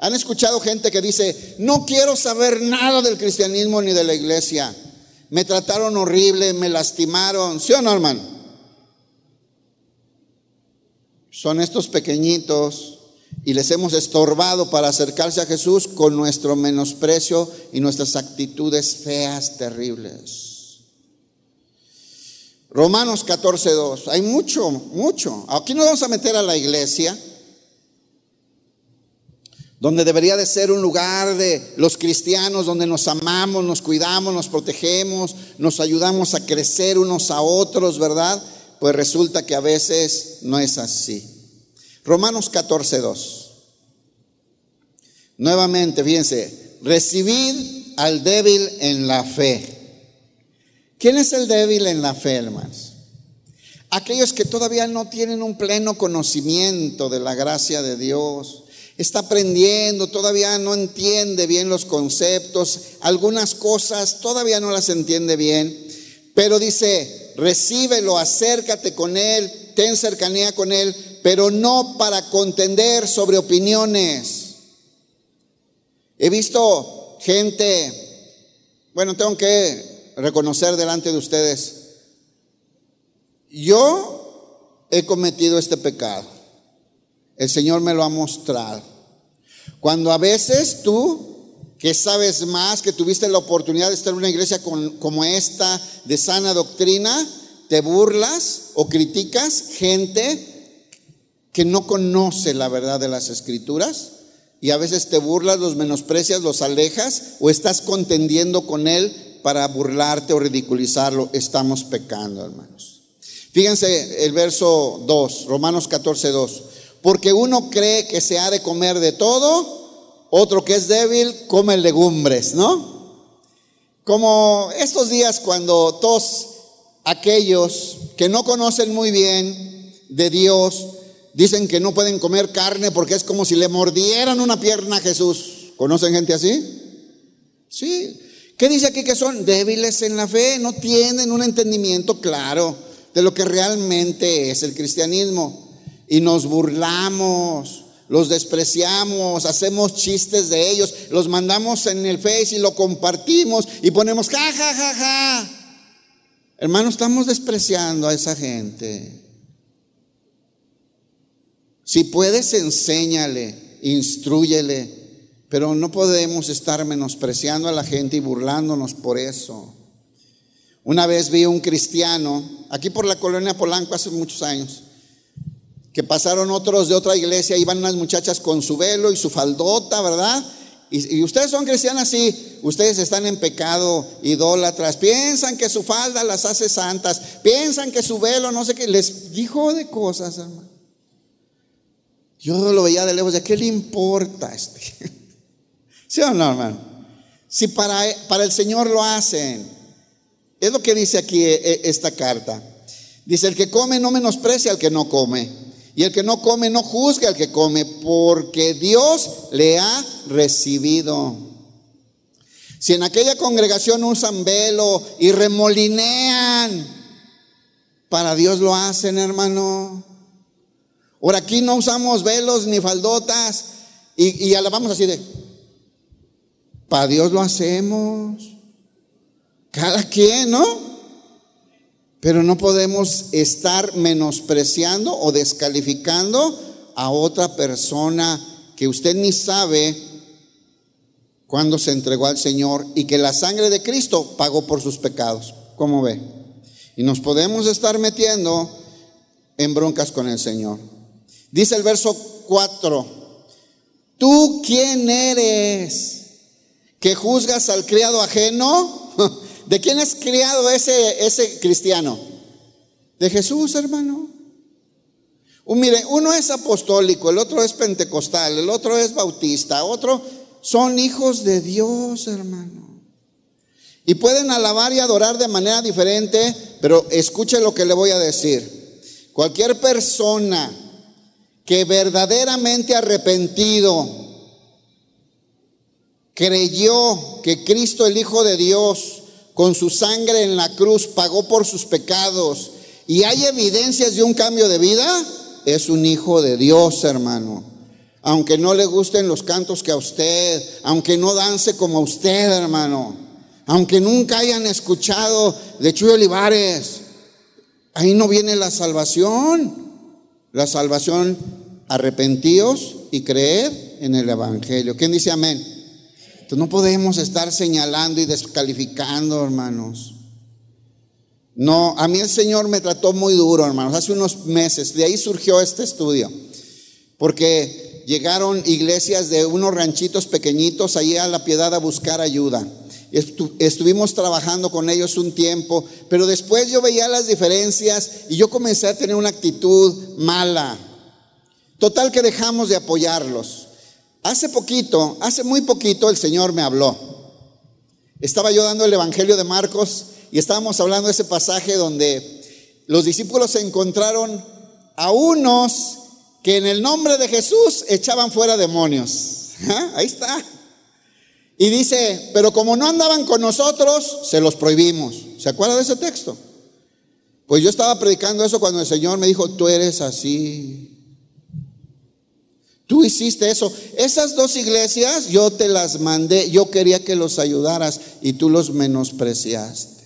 Han escuchado gente que dice, no quiero saber nada del cristianismo ni de la iglesia. Me trataron horrible, me lastimaron. ¿Sí o no, hermano? Son estos pequeñitos y les hemos estorbado para acercarse a Jesús con nuestro menosprecio y nuestras actitudes feas, terribles. Romanos 14.2. Hay mucho, mucho. Aquí nos vamos a meter a la iglesia, donde debería de ser un lugar de los cristianos, donde nos amamos, nos cuidamos, nos protegemos, nos ayudamos a crecer unos a otros, ¿verdad? Pues resulta que a veces no es así. Romanos 14, 2. Nuevamente, fíjense, recibid al débil en la fe. ¿Quién es el débil en la fe, hermanos? Aquellos que todavía no tienen un pleno conocimiento de la gracia de Dios. Está aprendiendo, todavía no entiende bien los conceptos, algunas cosas todavía no las entiende bien, pero dice, recíbelo, acércate con Él, ten cercanía con Él, pero no para contender sobre opiniones. He visto gente, bueno, tengo que reconocer delante de ustedes, yo he cometido este pecado. El Señor me lo ha mostrado. Cuando a veces tú que sabes más, que tuviste la oportunidad de estar en una iglesia como esta, de sana doctrina, te burlas o criticas gente que no conoce la verdad de las escrituras y a veces te burlas, los menosprecias, los alejas o estás contendiendo con él para burlarte o ridiculizarlo. Estamos pecando, hermanos. Fíjense el verso 2, Romanos 14, 2. Porque uno cree que se ha de comer de todo otro que es débil come legumbres, ¿no? Como estos días cuando todos aquellos que no conocen muy bien de Dios dicen que no pueden comer carne porque es como si le mordieran una pierna a Jesús. ¿Conocen gente así? Sí. ¿Qué dice aquí que son débiles en la fe? No tienen un entendimiento claro de lo que realmente es el cristianismo. y nos burlamos, los despreciamos, hacemos chistes de ellos, los mandamos en el Face y lo compartimos y ponemos ja, ja, ja, ja. Hermano, estamos despreciando a esa gente. Si puedes, enséñale, instruyele, pero no podemos estar menospreciando a la gente y burlándonos por eso. Una vez vi un cristiano, aquí por la colonia Polanco hace muchos años, que pasaron otros de otra iglesia, iban unas muchachas con su velo y su faldota, ¿verdad? Y, ustedes son cristianas, sí, ustedes están en pecado, idólatras, piensan que su falda las hace santas, piensan que su velo, no sé qué, les dijo de cosas, hermano. Yo lo veía de lejos, ¿de qué le importa este? ¿Sí o no, hermano? Si para, para el Señor lo hacen, es lo que dice aquí eh, eh, esta carta. Dice, el que come no menosprecia al que no come. Y el que no come no juzgue al que come, porque Dios le ha recibido. Si en aquella congregación usan velo y remolinean, para Dios lo hacen, hermano. Ahora aquí no usamos velos ni faldotas y, y alabamos así de, para Dios lo hacemos. Cada quien, ¿no? Pero no podemos estar menospreciando o descalificando a otra persona que usted ni sabe cuándo se entregó al Señor y que la sangre de Cristo pagó por sus pecados. ¿Cómo ve? Y nos podemos estar metiendo en broncas con el Señor. Dice el verso 4, ¿tú quién eres que juzgas al criado ajeno? ¿De quién es criado ese, ese cristiano? De Jesús, hermano. mire, uno es apostólico, el otro es pentecostal, el otro es bautista, otro son hijos de Dios, hermano. Y pueden alabar y adorar de manera diferente, pero escuche lo que le voy a decir. Cualquier persona que verdaderamente arrepentido creyó que Cristo el Hijo de Dios con su sangre en la cruz pagó por sus pecados y hay evidencias de un cambio de vida, es un hijo de Dios, hermano. Aunque no le gusten los cantos que a usted, aunque no dance como a usted, hermano, aunque nunca hayan escuchado de Chuy Olivares, ahí no viene la salvación. La salvación, arrepentíos y creer en el Evangelio. ¿Quién dice amén? No podemos estar señalando y descalificando, hermanos. No, a mí el Señor me trató muy duro, hermanos, hace unos meses. De ahí surgió este estudio. Porque llegaron iglesias de unos ranchitos pequeñitos allí a la piedad a buscar ayuda. Estuvimos trabajando con ellos un tiempo, pero después yo veía las diferencias y yo comencé a tener una actitud mala. Total que dejamos de apoyarlos. Hace poquito, hace muy poquito el Señor me habló. Estaba yo dando el Evangelio de Marcos y estábamos hablando de ese pasaje donde los discípulos se encontraron a unos que en el nombre de Jesús echaban fuera demonios. ¿Ah? Ahí está. Y dice, pero como no andaban con nosotros, se los prohibimos. ¿Se acuerda de ese texto? Pues yo estaba predicando eso cuando el Señor me dijo, tú eres así. Tú hiciste eso. Esas dos iglesias yo te las mandé. Yo quería que los ayudaras y tú los menospreciaste.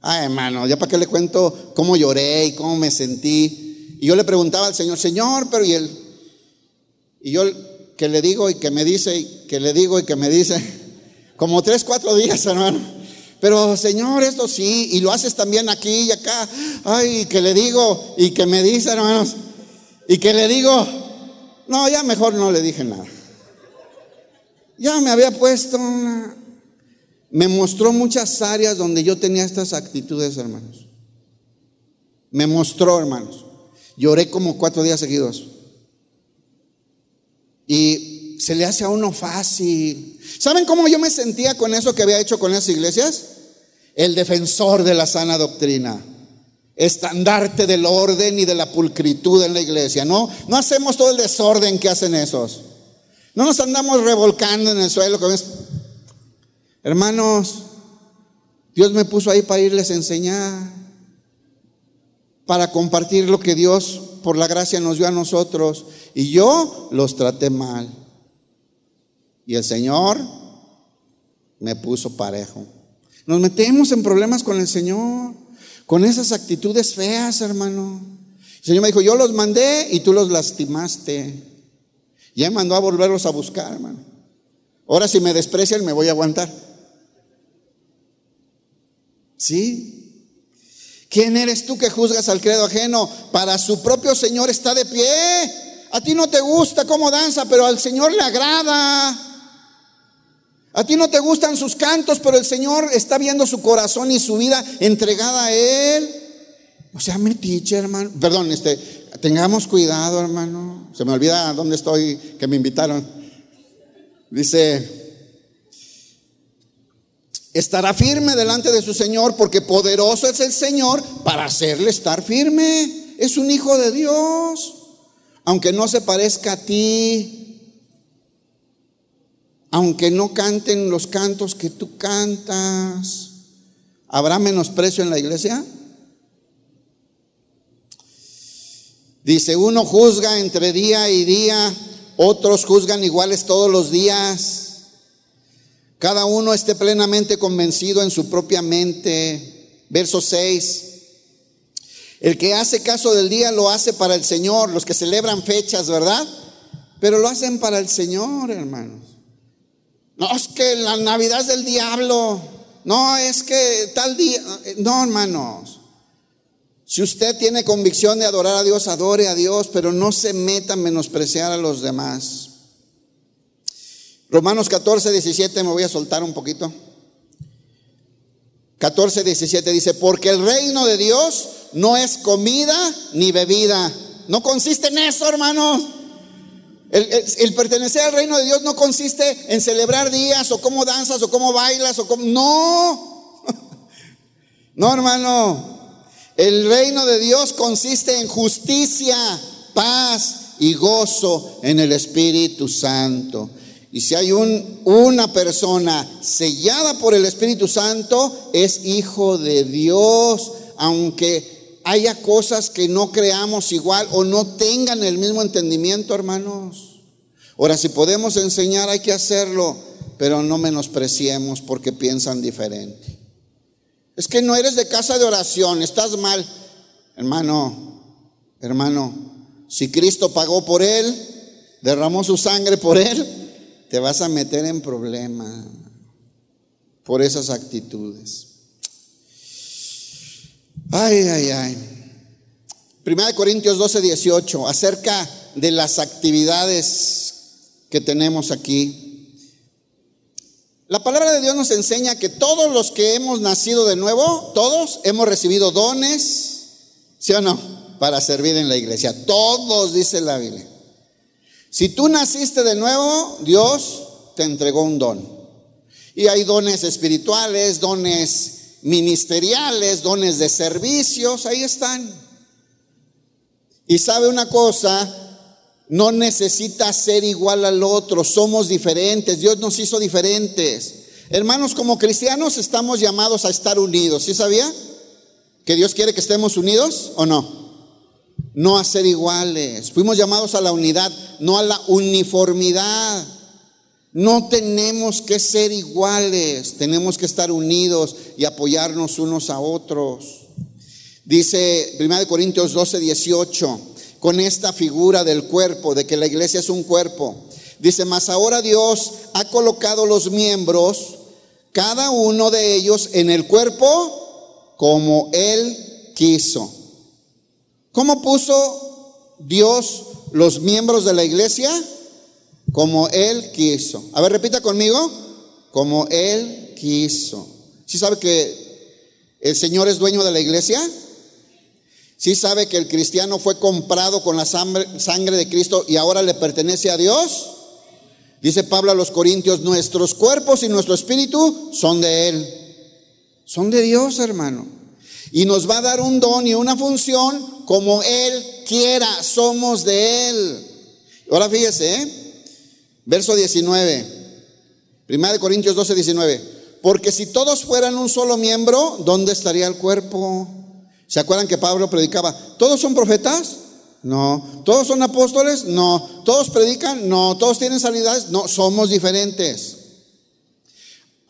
Ay, hermano, ya para qué le cuento cómo lloré y cómo me sentí. Y yo le preguntaba al Señor, Señor, pero y él. Y yo que le digo y que me dice, y que le digo y que me dice. Como tres, cuatro días, hermano. Pero Señor, esto sí, y lo haces también aquí y acá. Ay, que le digo y que me dice, hermanos. Y que le digo, no, ya mejor no le dije nada. Ya me había puesto una... Me mostró muchas áreas donde yo tenía estas actitudes, hermanos. Me mostró, hermanos. Lloré como cuatro días seguidos. Y se le hace a uno fácil. ¿Saben cómo yo me sentía con eso que había hecho con esas iglesias? El defensor de la sana doctrina estandarte del orden y de la pulcritud en la iglesia. No, no hacemos todo el desorden que hacen esos. No nos andamos revolcando en el suelo con Hermanos, Dios me puso ahí para irles a enseñar, para compartir lo que Dios por la gracia nos dio a nosotros. Y yo los traté mal. Y el Señor me puso parejo. Nos metemos en problemas con el Señor, con esas actitudes feas, hermano. El Señor me dijo, yo los mandé y tú los lastimaste. Ya me mandó a volverlos a buscar, hermano. Ahora si me desprecian me voy a aguantar. ¿Sí? ¿Quién eres tú que juzgas al credo ajeno? Para su propio Señor está de pie. A ti no te gusta cómo danza, pero al Señor le agrada. A ti no te gustan sus cantos, pero el Señor está viendo su corazón y su vida entregada a Él. O sea, metiche, hermano. Perdón, este, tengamos cuidado, hermano. Se me olvida dónde estoy, que me invitaron. Dice, estará firme delante de su Señor porque poderoso es el Señor para hacerle estar firme. Es un hijo de Dios, aunque no se parezca a ti, aunque no canten los cantos que tú cantas, ¿habrá menosprecio en la iglesia? Dice, uno juzga entre día y día, otros juzgan iguales todos los días. Cada uno esté plenamente convencido en su propia mente. Verso 6. El que hace caso del día lo hace para el Señor, los que celebran fechas, ¿verdad? Pero lo hacen para el Señor, hermanos. No, es que la Navidad es del diablo. No, es que tal día. No, hermanos. Si usted tiene convicción de adorar a Dios, adore a Dios, pero no se meta a menospreciar a los demás. Romanos 14, 17, me voy a soltar un poquito. 14, 17 dice, porque el reino de Dios no es comida ni bebida. No consiste en eso, hermanos. El, pertenecer al reino de Dios no consiste en celebrar días o cómo danzas o cómo bailas o cómo... No, no hermano. El reino de Dios consiste en justicia, paz y gozo en el Espíritu Santo. Y si hay un, una persona sellada por el Espíritu Santo, es hijo de Dios, aunque haya cosas que no creamos igual o no tengan el mismo entendimiento, hermanos. Ahora, si podemos enseñar, hay que hacerlo, pero no menospreciemos porque piensan diferente. Es que no eres de casa de oración, estás mal. Hermano, hermano, si Cristo pagó por él, derramó su sangre por él, te vas a meter en problema por esas actitudes. Ay, ay, ay. Primera de Corintios 12, 18, acerca de las actividades que tenemos aquí. La palabra de Dios nos enseña que todos los que hemos nacido de nuevo, todos hemos recibido dones, ¿sí o no? Para servir en la iglesia. Todos, dice la Biblia. Si tú naciste de nuevo, Dios te entregó un don. Y hay dones espirituales, dones ministeriales, dones de servicios, ahí están. Y sabe una cosa, no necesita ser igual al otro, somos diferentes, Dios nos hizo diferentes. Hermanos, como cristianos estamos llamados a estar unidos, ¿sí sabía? ¿Que Dios quiere que estemos unidos o no? no a ser iguales. Fuimos llamados a la unidad, no a la uniformidad. No tenemos que ser iguales, tenemos que estar unidos y apoyarnos unos a otros. Dice 1 Corintios 12, 18, con esta figura del cuerpo, de que la iglesia es un cuerpo. Dice, mas ahora Dios ha colocado los miembros, cada uno de ellos en el cuerpo como Él quiso. ¿Cómo puso Dios los miembros de la iglesia? Como Él quiso. A ver, repita conmigo. Como Él quiso. ¿Sí sabe que el Señor es dueño de la iglesia? ¿Sí sabe que el cristiano fue comprado con la sangre de Cristo y ahora le pertenece a Dios? Dice Pablo a los Corintios, nuestros cuerpos y nuestro espíritu son de Él. Son de Dios, hermano. Y nos va a dar un don y una función como Él quiera, somos de Él. Ahora fíjese, ¿eh? Verso 19, Primera de Corintios 12, 19. Porque si todos fueran un solo miembro, ¿dónde estaría el cuerpo? ¿Se acuerdan que Pablo predicaba? ¿Todos son profetas? No. ¿Todos son apóstoles? No. ¿Todos predican? No. ¿Todos tienen sanidades? No. Somos diferentes.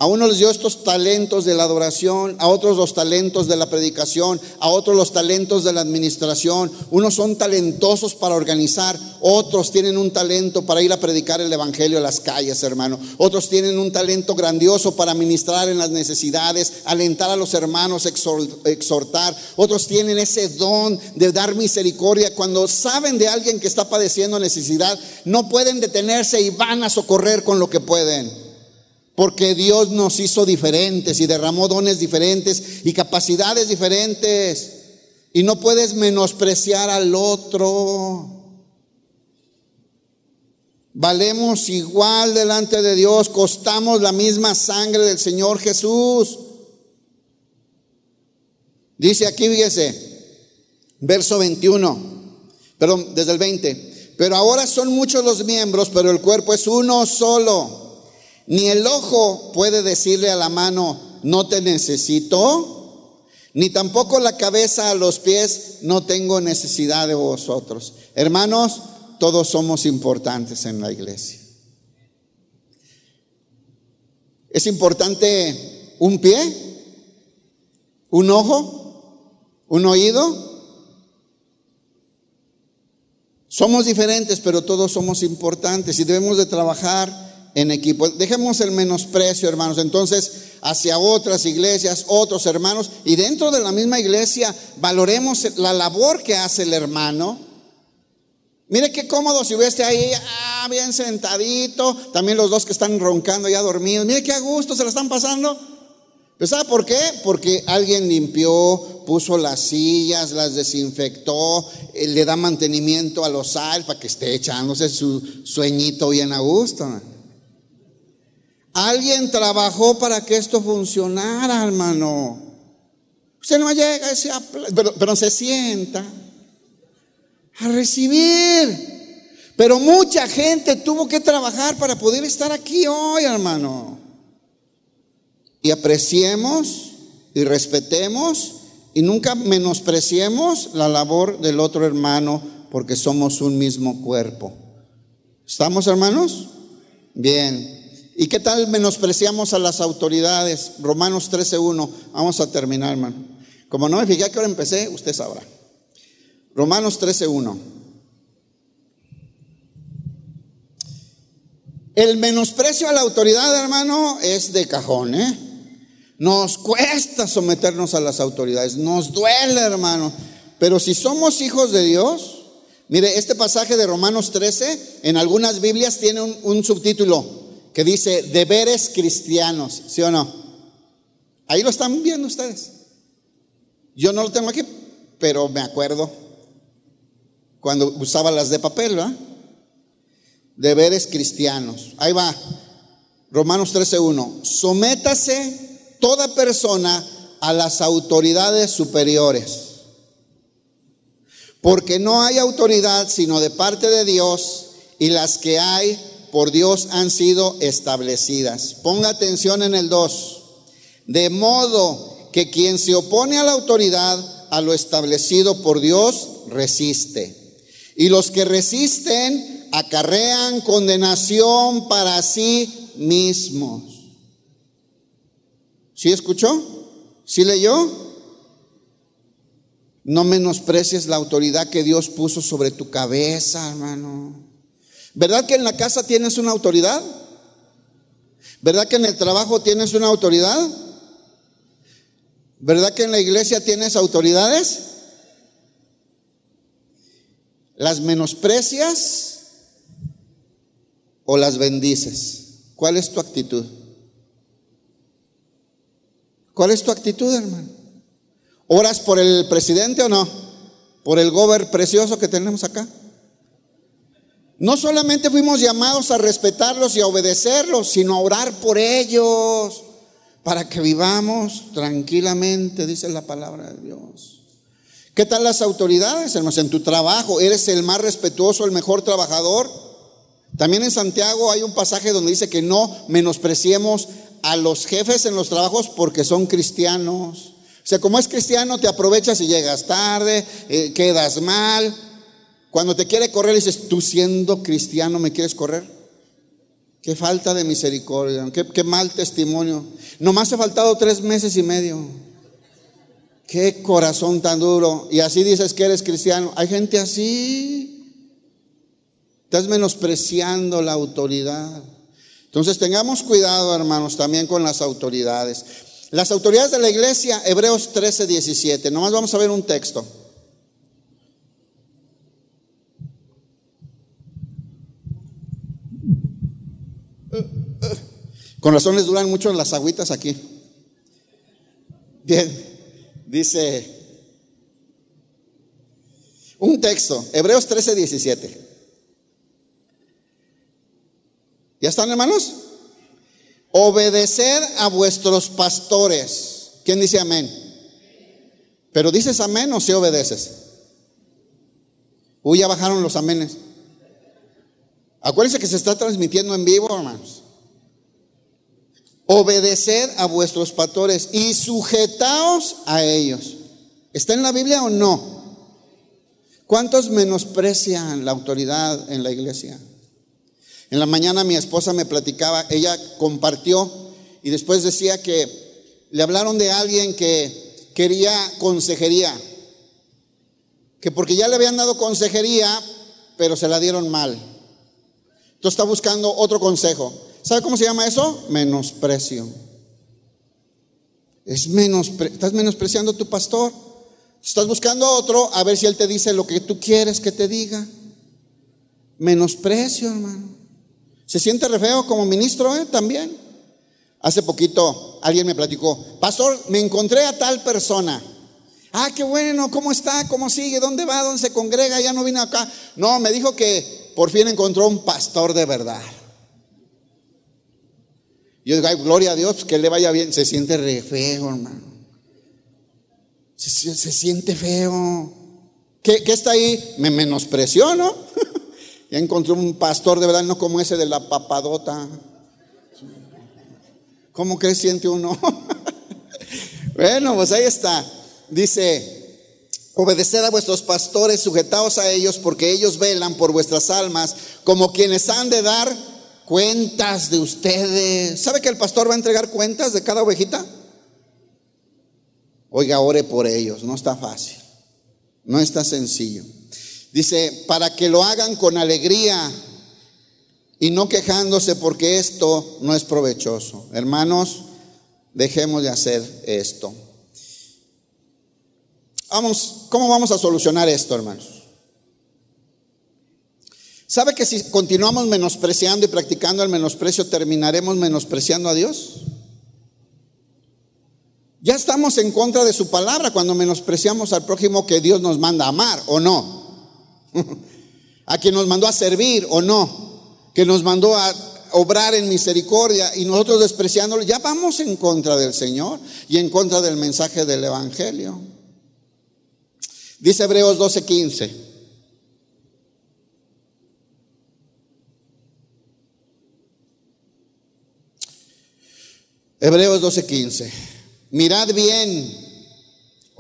A uno les dio estos talentos de la adoración, a otros los talentos de la predicación, a otros los talentos de la administración. Unos son talentosos para organizar, otros tienen un talento para ir a predicar el Evangelio a las calles, hermano. Otros tienen un talento grandioso para ministrar en las necesidades, alentar a los hermanos, exhortar. Otros tienen ese don de dar misericordia. Cuando saben de alguien que está padeciendo necesidad, no pueden detenerse y van a socorrer con lo que pueden. Porque Dios nos hizo diferentes y derramó dones diferentes y capacidades diferentes. Y no puedes menospreciar al otro. Valemos igual delante de Dios, costamos la misma sangre del Señor Jesús. Dice aquí, fíjese, verso 21, perdón, desde el 20. Pero ahora son muchos los miembros, pero el cuerpo es uno solo. Ni el ojo puede decirle a la mano, no te necesito, ni tampoco la cabeza a los pies, no tengo necesidad de vosotros. Hermanos, todos somos importantes en la iglesia. ¿Es importante un pie? ¿Un ojo? ¿Un oído? Somos diferentes, pero todos somos importantes y debemos de trabajar en equipo. Dejemos el menosprecio, hermanos. Entonces, hacia otras iglesias, otros hermanos, y dentro de la misma iglesia, valoremos la labor que hace el hermano. Mire qué cómodo si hubiese ahí, ah, bien sentadito, también los dos que están roncando ya dormidos. Mire qué a gusto se la están pasando. ¿Sabe por qué? Porque alguien limpió, puso las sillas, las desinfectó, eh, le da mantenimiento a los sal para que esté echándose su sueñito bien a gusto. Alguien trabajó para que esto funcionara, hermano. Usted no llega, pero, pero se sienta a recibir. Pero mucha gente tuvo que trabajar para poder estar aquí hoy, hermano. Y apreciemos y respetemos y nunca menospreciemos la labor del otro hermano porque somos un mismo cuerpo. ¿Estamos, hermanos? Bien. ¿Y qué tal menospreciamos a las autoridades? Romanos 13.1. Vamos a terminar, hermano. Como no me fijé que ahora empecé, usted sabrá. Romanos 13.1. El menosprecio a la autoridad, hermano, es de cajón, ¿eh? Nos cuesta someternos a las autoridades, nos duele, hermano. Pero si somos hijos de Dios, mire, este pasaje de Romanos 13 en algunas Biblias tiene un subtítulo, que dice deberes cristianos, ¿sí o no? Ahí lo están viendo ustedes. Yo no lo tengo aquí, pero me acuerdo cuando usaba las de papel, ¿verdad? Deberes cristianos. Ahí va. Romanos 13:1. Sométase toda persona a las autoridades superiores. Porque no hay autoridad sino de parte de Dios y las que hay por Dios han sido establecidas. Ponga atención en el 2. De modo que quien se opone a la autoridad, a lo establecido por Dios, resiste. Y los que resisten acarrean condenación para sí mismos. ¿Sí escuchó? ¿Sí leyó? No menosprecies la autoridad que Dios puso sobre tu cabeza, hermano. ¿Verdad que en la casa tienes una autoridad? ¿Verdad que en el trabajo tienes una autoridad? ¿Verdad que en la iglesia tienes autoridades? ¿Las menosprecias o las bendices? ¿Cuál es tu actitud? ¿Cuál es tu actitud, hermano? ¿Oras por el presidente o no? ¿Por el gober precioso que tenemos acá? No solamente fuimos llamados a respetarlos y a obedecerlos, sino a orar por ellos, para que vivamos tranquilamente, dice la palabra de Dios. ¿Qué tal las autoridades, hermanos? En tu trabajo, ¿eres el más respetuoso, el mejor trabajador? También en Santiago hay un pasaje donde dice que no menospreciemos a los jefes en los trabajos porque son cristianos, O sea, como es cristiano, te aprovechas y llegas tarde, eh, quedas mal. Cuando te quiere correr, dices, tú siendo cristiano, ¿me quieres correr? Qué falta de misericordia, qué, qué mal testimonio. Nomás ha faltado tres meses y medio. Qué corazón tan duro. Y así dices que eres cristiano. Hay gente así. Estás menospreciando la autoridad. Entonces tengamos cuidado, hermanos, también con las autoridades. Las autoridades de la iglesia, Hebreos 13, 17. Nomás vamos a ver un texto. Con razón les duran mucho las agüitas aquí. Bien, dice un texto, Hebreos 13, 17. ¿Ya están hermanos? Obedecer a vuestros pastores. ¿Quién dice amén? Pero dices amén o si obedeces. Uy, ya bajaron los amenes. Acuérdense que se está transmitiendo en vivo, hermanos. Obedeced a vuestros pastores y sujetaos a ellos. ¿Está en la Biblia o no? ¿Cuántos menosprecian la autoridad en la iglesia? En la mañana mi esposa me platicaba, ella compartió y después decía que le hablaron de alguien que quería consejería, que porque ya le habían dado consejería, pero se la dieron mal. Entonces está buscando otro consejo. ¿Sabe cómo se llama eso? Menosprecio. Es estás menospreciando a tu pastor. Estás buscando a otro a ver si él te dice lo que tú quieres que te diga. Menosprecio, hermano. Se siente re feo como ministro ¿eh? también. Hace poquito alguien me platicó, pastor, me encontré a tal persona. Ah, qué bueno, ¿cómo está? ¿Cómo sigue? ¿Dónde va? ¿Dónde se congrega? Ya no vino acá. No, me dijo que por fin encontró un pastor de verdad. Yo digo, ay, gloria a Dios, que le vaya bien. Se siente re feo, hermano. Se, siente feo. ¿Qué, ¿Qué, está ahí? Me menospreció, ¿no? Ya encontré un pastor de verdad, no como ese de la papadota. ¿Cómo que siente uno? bueno, pues ahí está. Dice, obedeced a vuestros pastores, sujetaos a ellos, porque ellos velan por vuestras almas, como quienes han de dar cuentas de ustedes. ¿Sabe que el pastor va a entregar cuentas de cada ovejita? Oiga, ore por ellos, no está fácil, no está sencillo. Dice, para que lo hagan con alegría y no quejándose porque esto no es provechoso. Hermanos, dejemos de hacer esto. Vamos, ¿cómo vamos a solucionar esto, hermanos? ¿Sabe que si continuamos menospreciando y practicando el menosprecio, terminaremos menospreciando a Dios? Ya estamos en contra de su palabra cuando menospreciamos al prójimo que Dios nos manda a amar, ¿o no? a quien nos mandó a servir o no, que nos mandó a obrar en misericordia y nosotros despreciándolo, ya vamos en contra del Señor y en contra del mensaje del Evangelio. Dice Hebreos 12:15. Hebreos 12:15. Mirad bien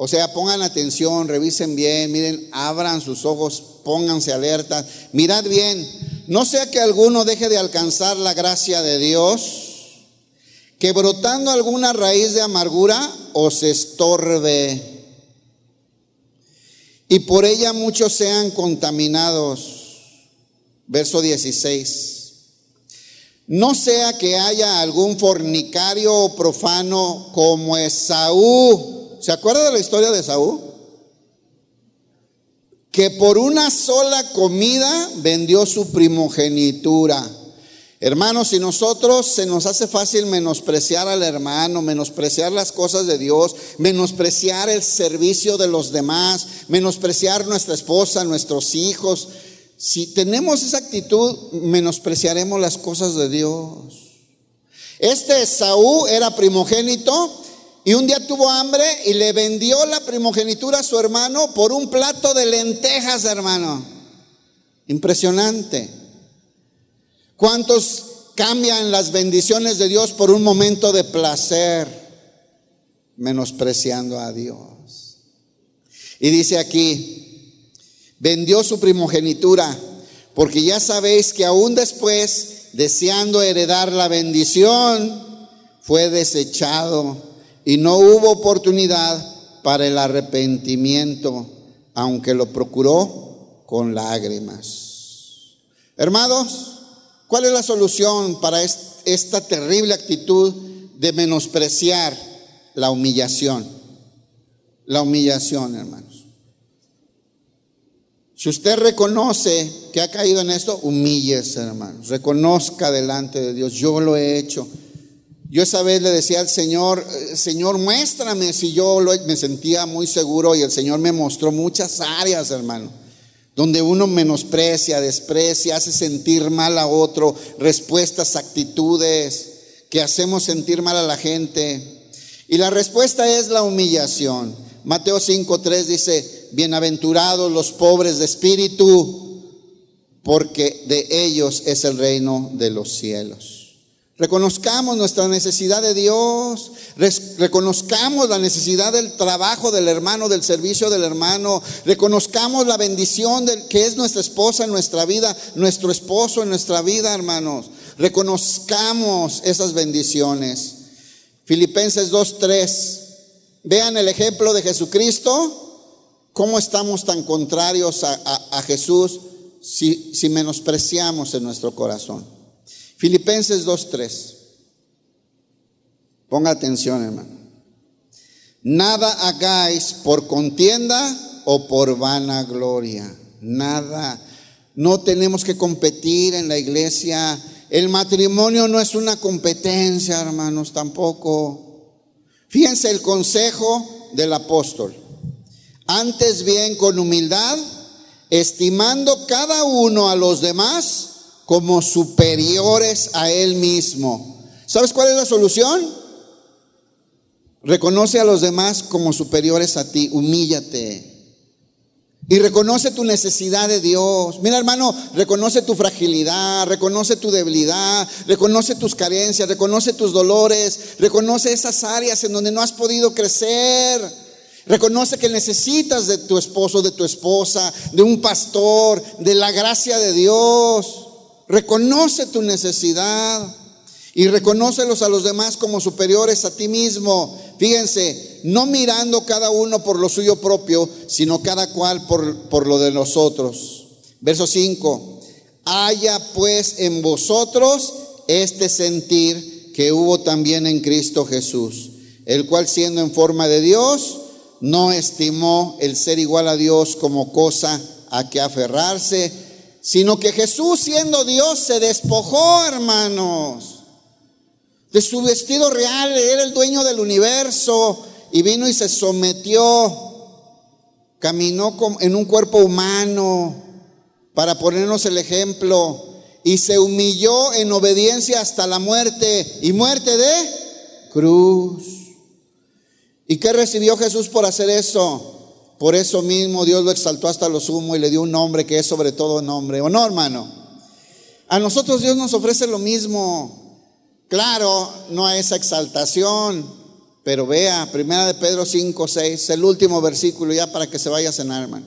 o sea, pongan atención, revisen bien, miren, abran sus ojos, pónganse alerta, mirad bien, no sea que alguno deje de alcanzar la gracia de Dios, que brotando alguna raíz de amargura os estorbe y por ella muchos sean contaminados. Verso 16. No sea que haya algún fornicario o profano como Esaú ¿Se acuerda de la historia de Saúl? Que por una sola comida vendió su primogenitura. Hermanos, si nosotros se nos hace fácil menospreciar al hermano, menospreciar las cosas de Dios, menospreciar el servicio de los demás, menospreciar nuestra esposa, nuestros hijos, si tenemos esa actitud, menospreciaremos las cosas de Dios. Este Saúl era primogénito y un día tuvo hambre y le vendió la primogenitura a su hermano por un plato de lentejas, hermano. Impresionante. ¿Cuántos cambian las bendiciones de Dios por un momento de placer? menospreciando a Dios. Y dice aquí, vendió su primogenitura, porque ya sabéis que aún después, deseando heredar la bendición, fue desechado y no hubo oportunidad para el arrepentimiento, aunque lo procuró con lágrimas. Hermanos, ¿cuál es la solución para esta terrible actitud de menospreciar la humillación. La humillación, hermanos. Si usted reconoce que ha caído en esto, humíllese, hermanos. Reconozca delante de Dios, yo lo he hecho. Yo esa vez le decía al Señor, eh, Señor, muéstrame si yo lo, me sentía muy seguro y el Señor me mostró muchas áreas, hermano, donde uno menosprecia, desprecia, hace sentir mal a otro, respuestas, actitudes que hacemos sentir mal a la gente. Y la respuesta es la humillación. Mateo 5.3 dice, bienaventurados los pobres de espíritu, porque de ellos es el reino de los cielos. Reconozcamos nuestra necesidad de Dios, reconozcamos la necesidad del trabajo del hermano, del servicio del hermano, reconozcamos la bendición de, que es nuestra esposa en nuestra vida, nuestro esposo en nuestra vida, hermanos. Reconozcamos esas bendiciones. Filipenses 2.3. Vean el ejemplo de Jesucristo, cómo estamos tan contrarios a, Jesús si, si menospreciamos en nuestro corazón. Filipenses 2.3. Ponga atención, hermano. Nada hagáis por contienda o por vanagloria. Nada. No tenemos que competir en la iglesia el matrimonio no es una competencia, hermanos, tampoco. Fíjense el consejo del apóstol. Antes bien con humildad, estimando cada uno a los demás como superiores a él mismo. ¿Sabes cuál es la solución? Reconoce a los demás como superiores a ti, humíllate. Y reconoce tu necesidad de Dios. Mira hermano, reconoce tu fragilidad, reconoce tu debilidad, reconoce tus carencias, reconoce tus dolores, reconoce esas áreas en donde no has podido crecer. Reconoce que necesitas de tu esposo, de tu esposa, de un pastor, de la gracia de Dios. Reconoce tu necesidad y reconócelos a los demás como superiores a ti mismo. Fíjense, no mirando cada uno por lo suyo propio, sino cada cual por, por lo de nosotros. Verso 5. Haya pues en vosotros este sentir que hubo también en Cristo Jesús, el cual siendo en forma de Dios, no estimó el ser igual a Dios como cosa a que aferrarse, sino que Jesús siendo Dios se despojó, hermanos de su vestido real, era el dueño del universo y vino y se sometió, caminó en un cuerpo humano para ponernos el ejemplo y se humilló en obediencia hasta la muerte y muerte de cruz. ¿Y qué recibió Jesús por hacer eso? Por eso mismo Dios lo exaltó hasta lo sumo y le dio un nombre que es sobre todo nombre. ¿O no, hermano? A nosotros Dios nos ofrece lo mismo. Claro, no a esa exaltación, pero vea, primera de Pedro 5, 6, el último versículo ya para que se vaya a cenar, hermano.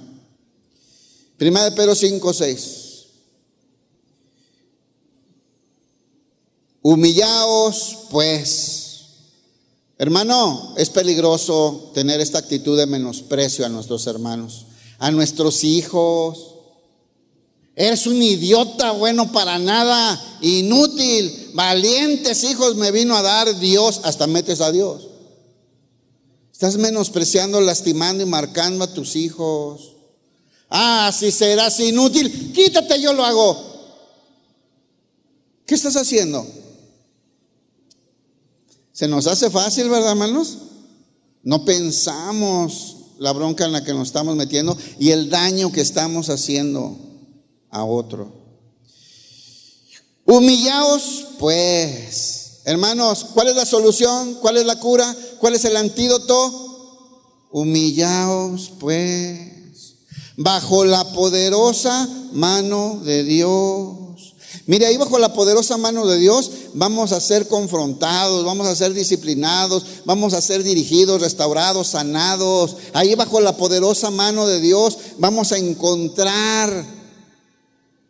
Primera de Pedro 5, 6. Humillaos, pues. Hermano, es peligroso tener esta actitud de menosprecio a nuestros hermanos, a nuestros hijos, Eres un idiota bueno para nada, inútil, valientes hijos me vino a dar Dios, hasta metes a Dios. Estás menospreciando, lastimando y marcando a tus hijos. Ah, si serás inútil, quítate, yo lo hago. ¿Qué estás haciendo? Se nos hace fácil, ¿verdad, hermanos? No pensamos la bronca en la que nos estamos metiendo y el daño que estamos haciendo a otro. Humillaos pues. Hermanos, ¿cuál es la solución? ¿Cuál es la cura? ¿Cuál es el antídoto? Humillaos pues bajo la poderosa mano de Dios. Mire, ahí bajo la poderosa mano de Dios vamos a ser confrontados, vamos a ser disciplinados, vamos a ser dirigidos, restaurados, sanados. Ahí bajo la poderosa mano de Dios vamos a encontrar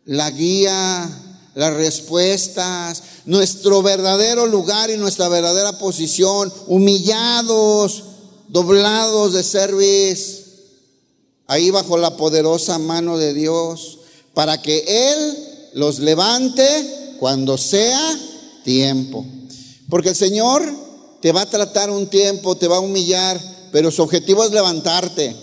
la guía, las respuestas, nuestro verdadero lugar y nuestra verdadera posición, humillados, doblados de servicio, ahí bajo la poderosa mano de Dios, para que Él los levante cuando sea tiempo. Porque el Señor te va a tratar un tiempo, te va a humillar, pero su objetivo es levantarte.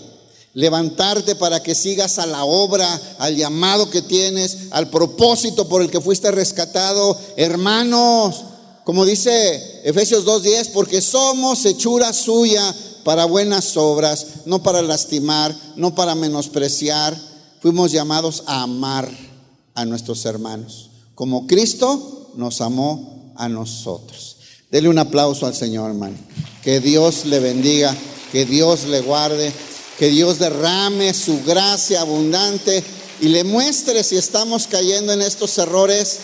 Levantarte para que sigas a la obra, al llamado que tienes, al propósito por el que fuiste rescatado. Hermanos, como dice Efesios 2.10, porque somos hechura suya para buenas obras, no para lastimar, no para menospreciar. Fuimos llamados a amar a nuestros hermanos, como Cristo nos amó a nosotros. Dele un aplauso al Señor, hermano. Que Dios le bendiga, que Dios le guarde, que Dios derrame su gracia abundante y le muestre si estamos cayendo en estos errores.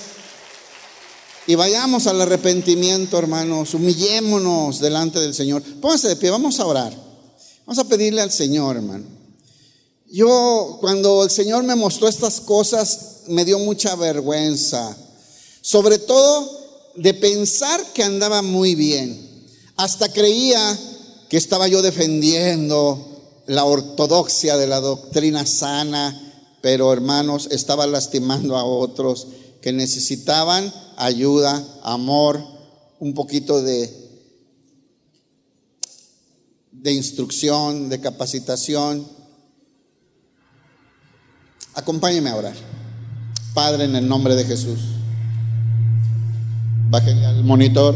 Y vayamos al arrepentimiento, hermanos. Humillémonos delante del Señor. Pónganse de pie, vamos a orar. Vamos a pedirle al Señor, hermano. Yo, cuando el Señor me mostró estas cosas, me dio mucha vergüenza. Sobre todo de pensar que andaba muy bien. Hasta creía que estaba yo defendiendo la ortodoxia de la doctrina sana, pero hermanos, estaba lastimando a otros que necesitaban ayuda, amor, un poquito de, de instrucción, de capacitación. Acompáñeme a orar. Padre, en el nombre de Jesús. Bájenle al monitor.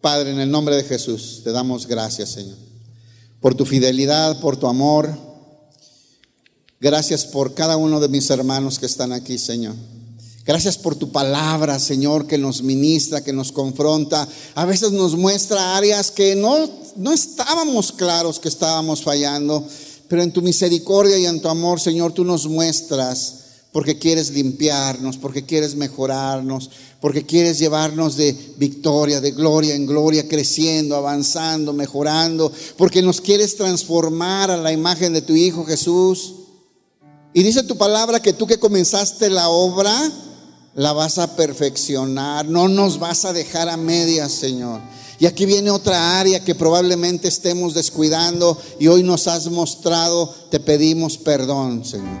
Padre, en el nombre de Jesús, te damos gracias, Señor, por tu fidelidad, por tu amor. Gracias por cada uno de mis hermanos que están aquí, Señor. Gracias por tu palabra, Señor, que nos ministra, que nos confronta. A veces nos muestra áreas que no, no estábamos claros que estábamos fallando, pero en tu misericordia y en tu amor, Señor, tú nos muestras porque quieres limpiarnos, porque quieres mejorarnos, porque quieres llevarnos de victoria, de gloria en gloria, creciendo, avanzando, mejorando, porque nos quieres transformar a la imagen de tu Hijo Jesús. Y dice tu palabra que tú que comenzaste la obra, la vas a perfeccionar, no nos vas a dejar a medias, Señor. Y aquí viene otra área que probablemente estemos descuidando y hoy nos has mostrado, te pedimos perdón, Señor.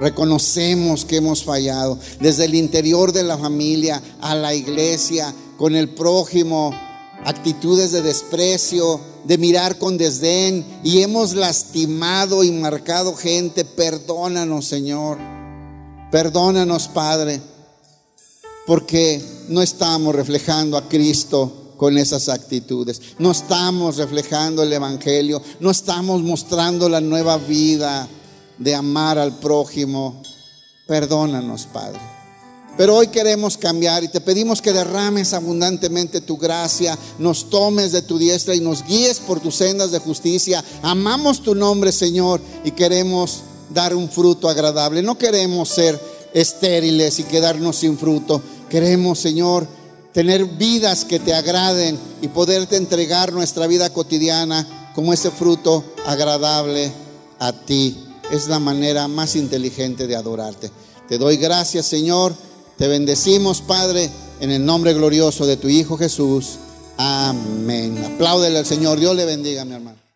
Reconocemos que hemos fallado desde el interior de la familia a la iglesia, con el prójimo, actitudes de desprecio, de mirar con desdén y hemos lastimado y marcado gente. Perdónanos, Señor. Perdónanos, Padre, porque no estamos reflejando a Cristo con esas actitudes. No estamos reflejando el Evangelio, no estamos mostrando la nueva vida de amar al prójimo. Perdónanos, Padre. Pero hoy queremos cambiar y te pedimos que derrames abundantemente tu gracia, nos tomes de tu diestra y nos guíes por tus sendas de justicia. Amamos tu nombre, Señor, y queremos dar un fruto agradable. No queremos ser estériles y quedarnos sin fruto. Queremos, Señor, tener vidas que te agraden y poderte entregar nuestra vida cotidiana como ese fruto agradable a ti es la manera más inteligente de adorarte. Te doy gracias, Señor. Te bendecimos, Padre, en el nombre glorioso de tu Hijo Jesús. Amén. Apláudele al Señor. Dios le bendiga, mi hermano.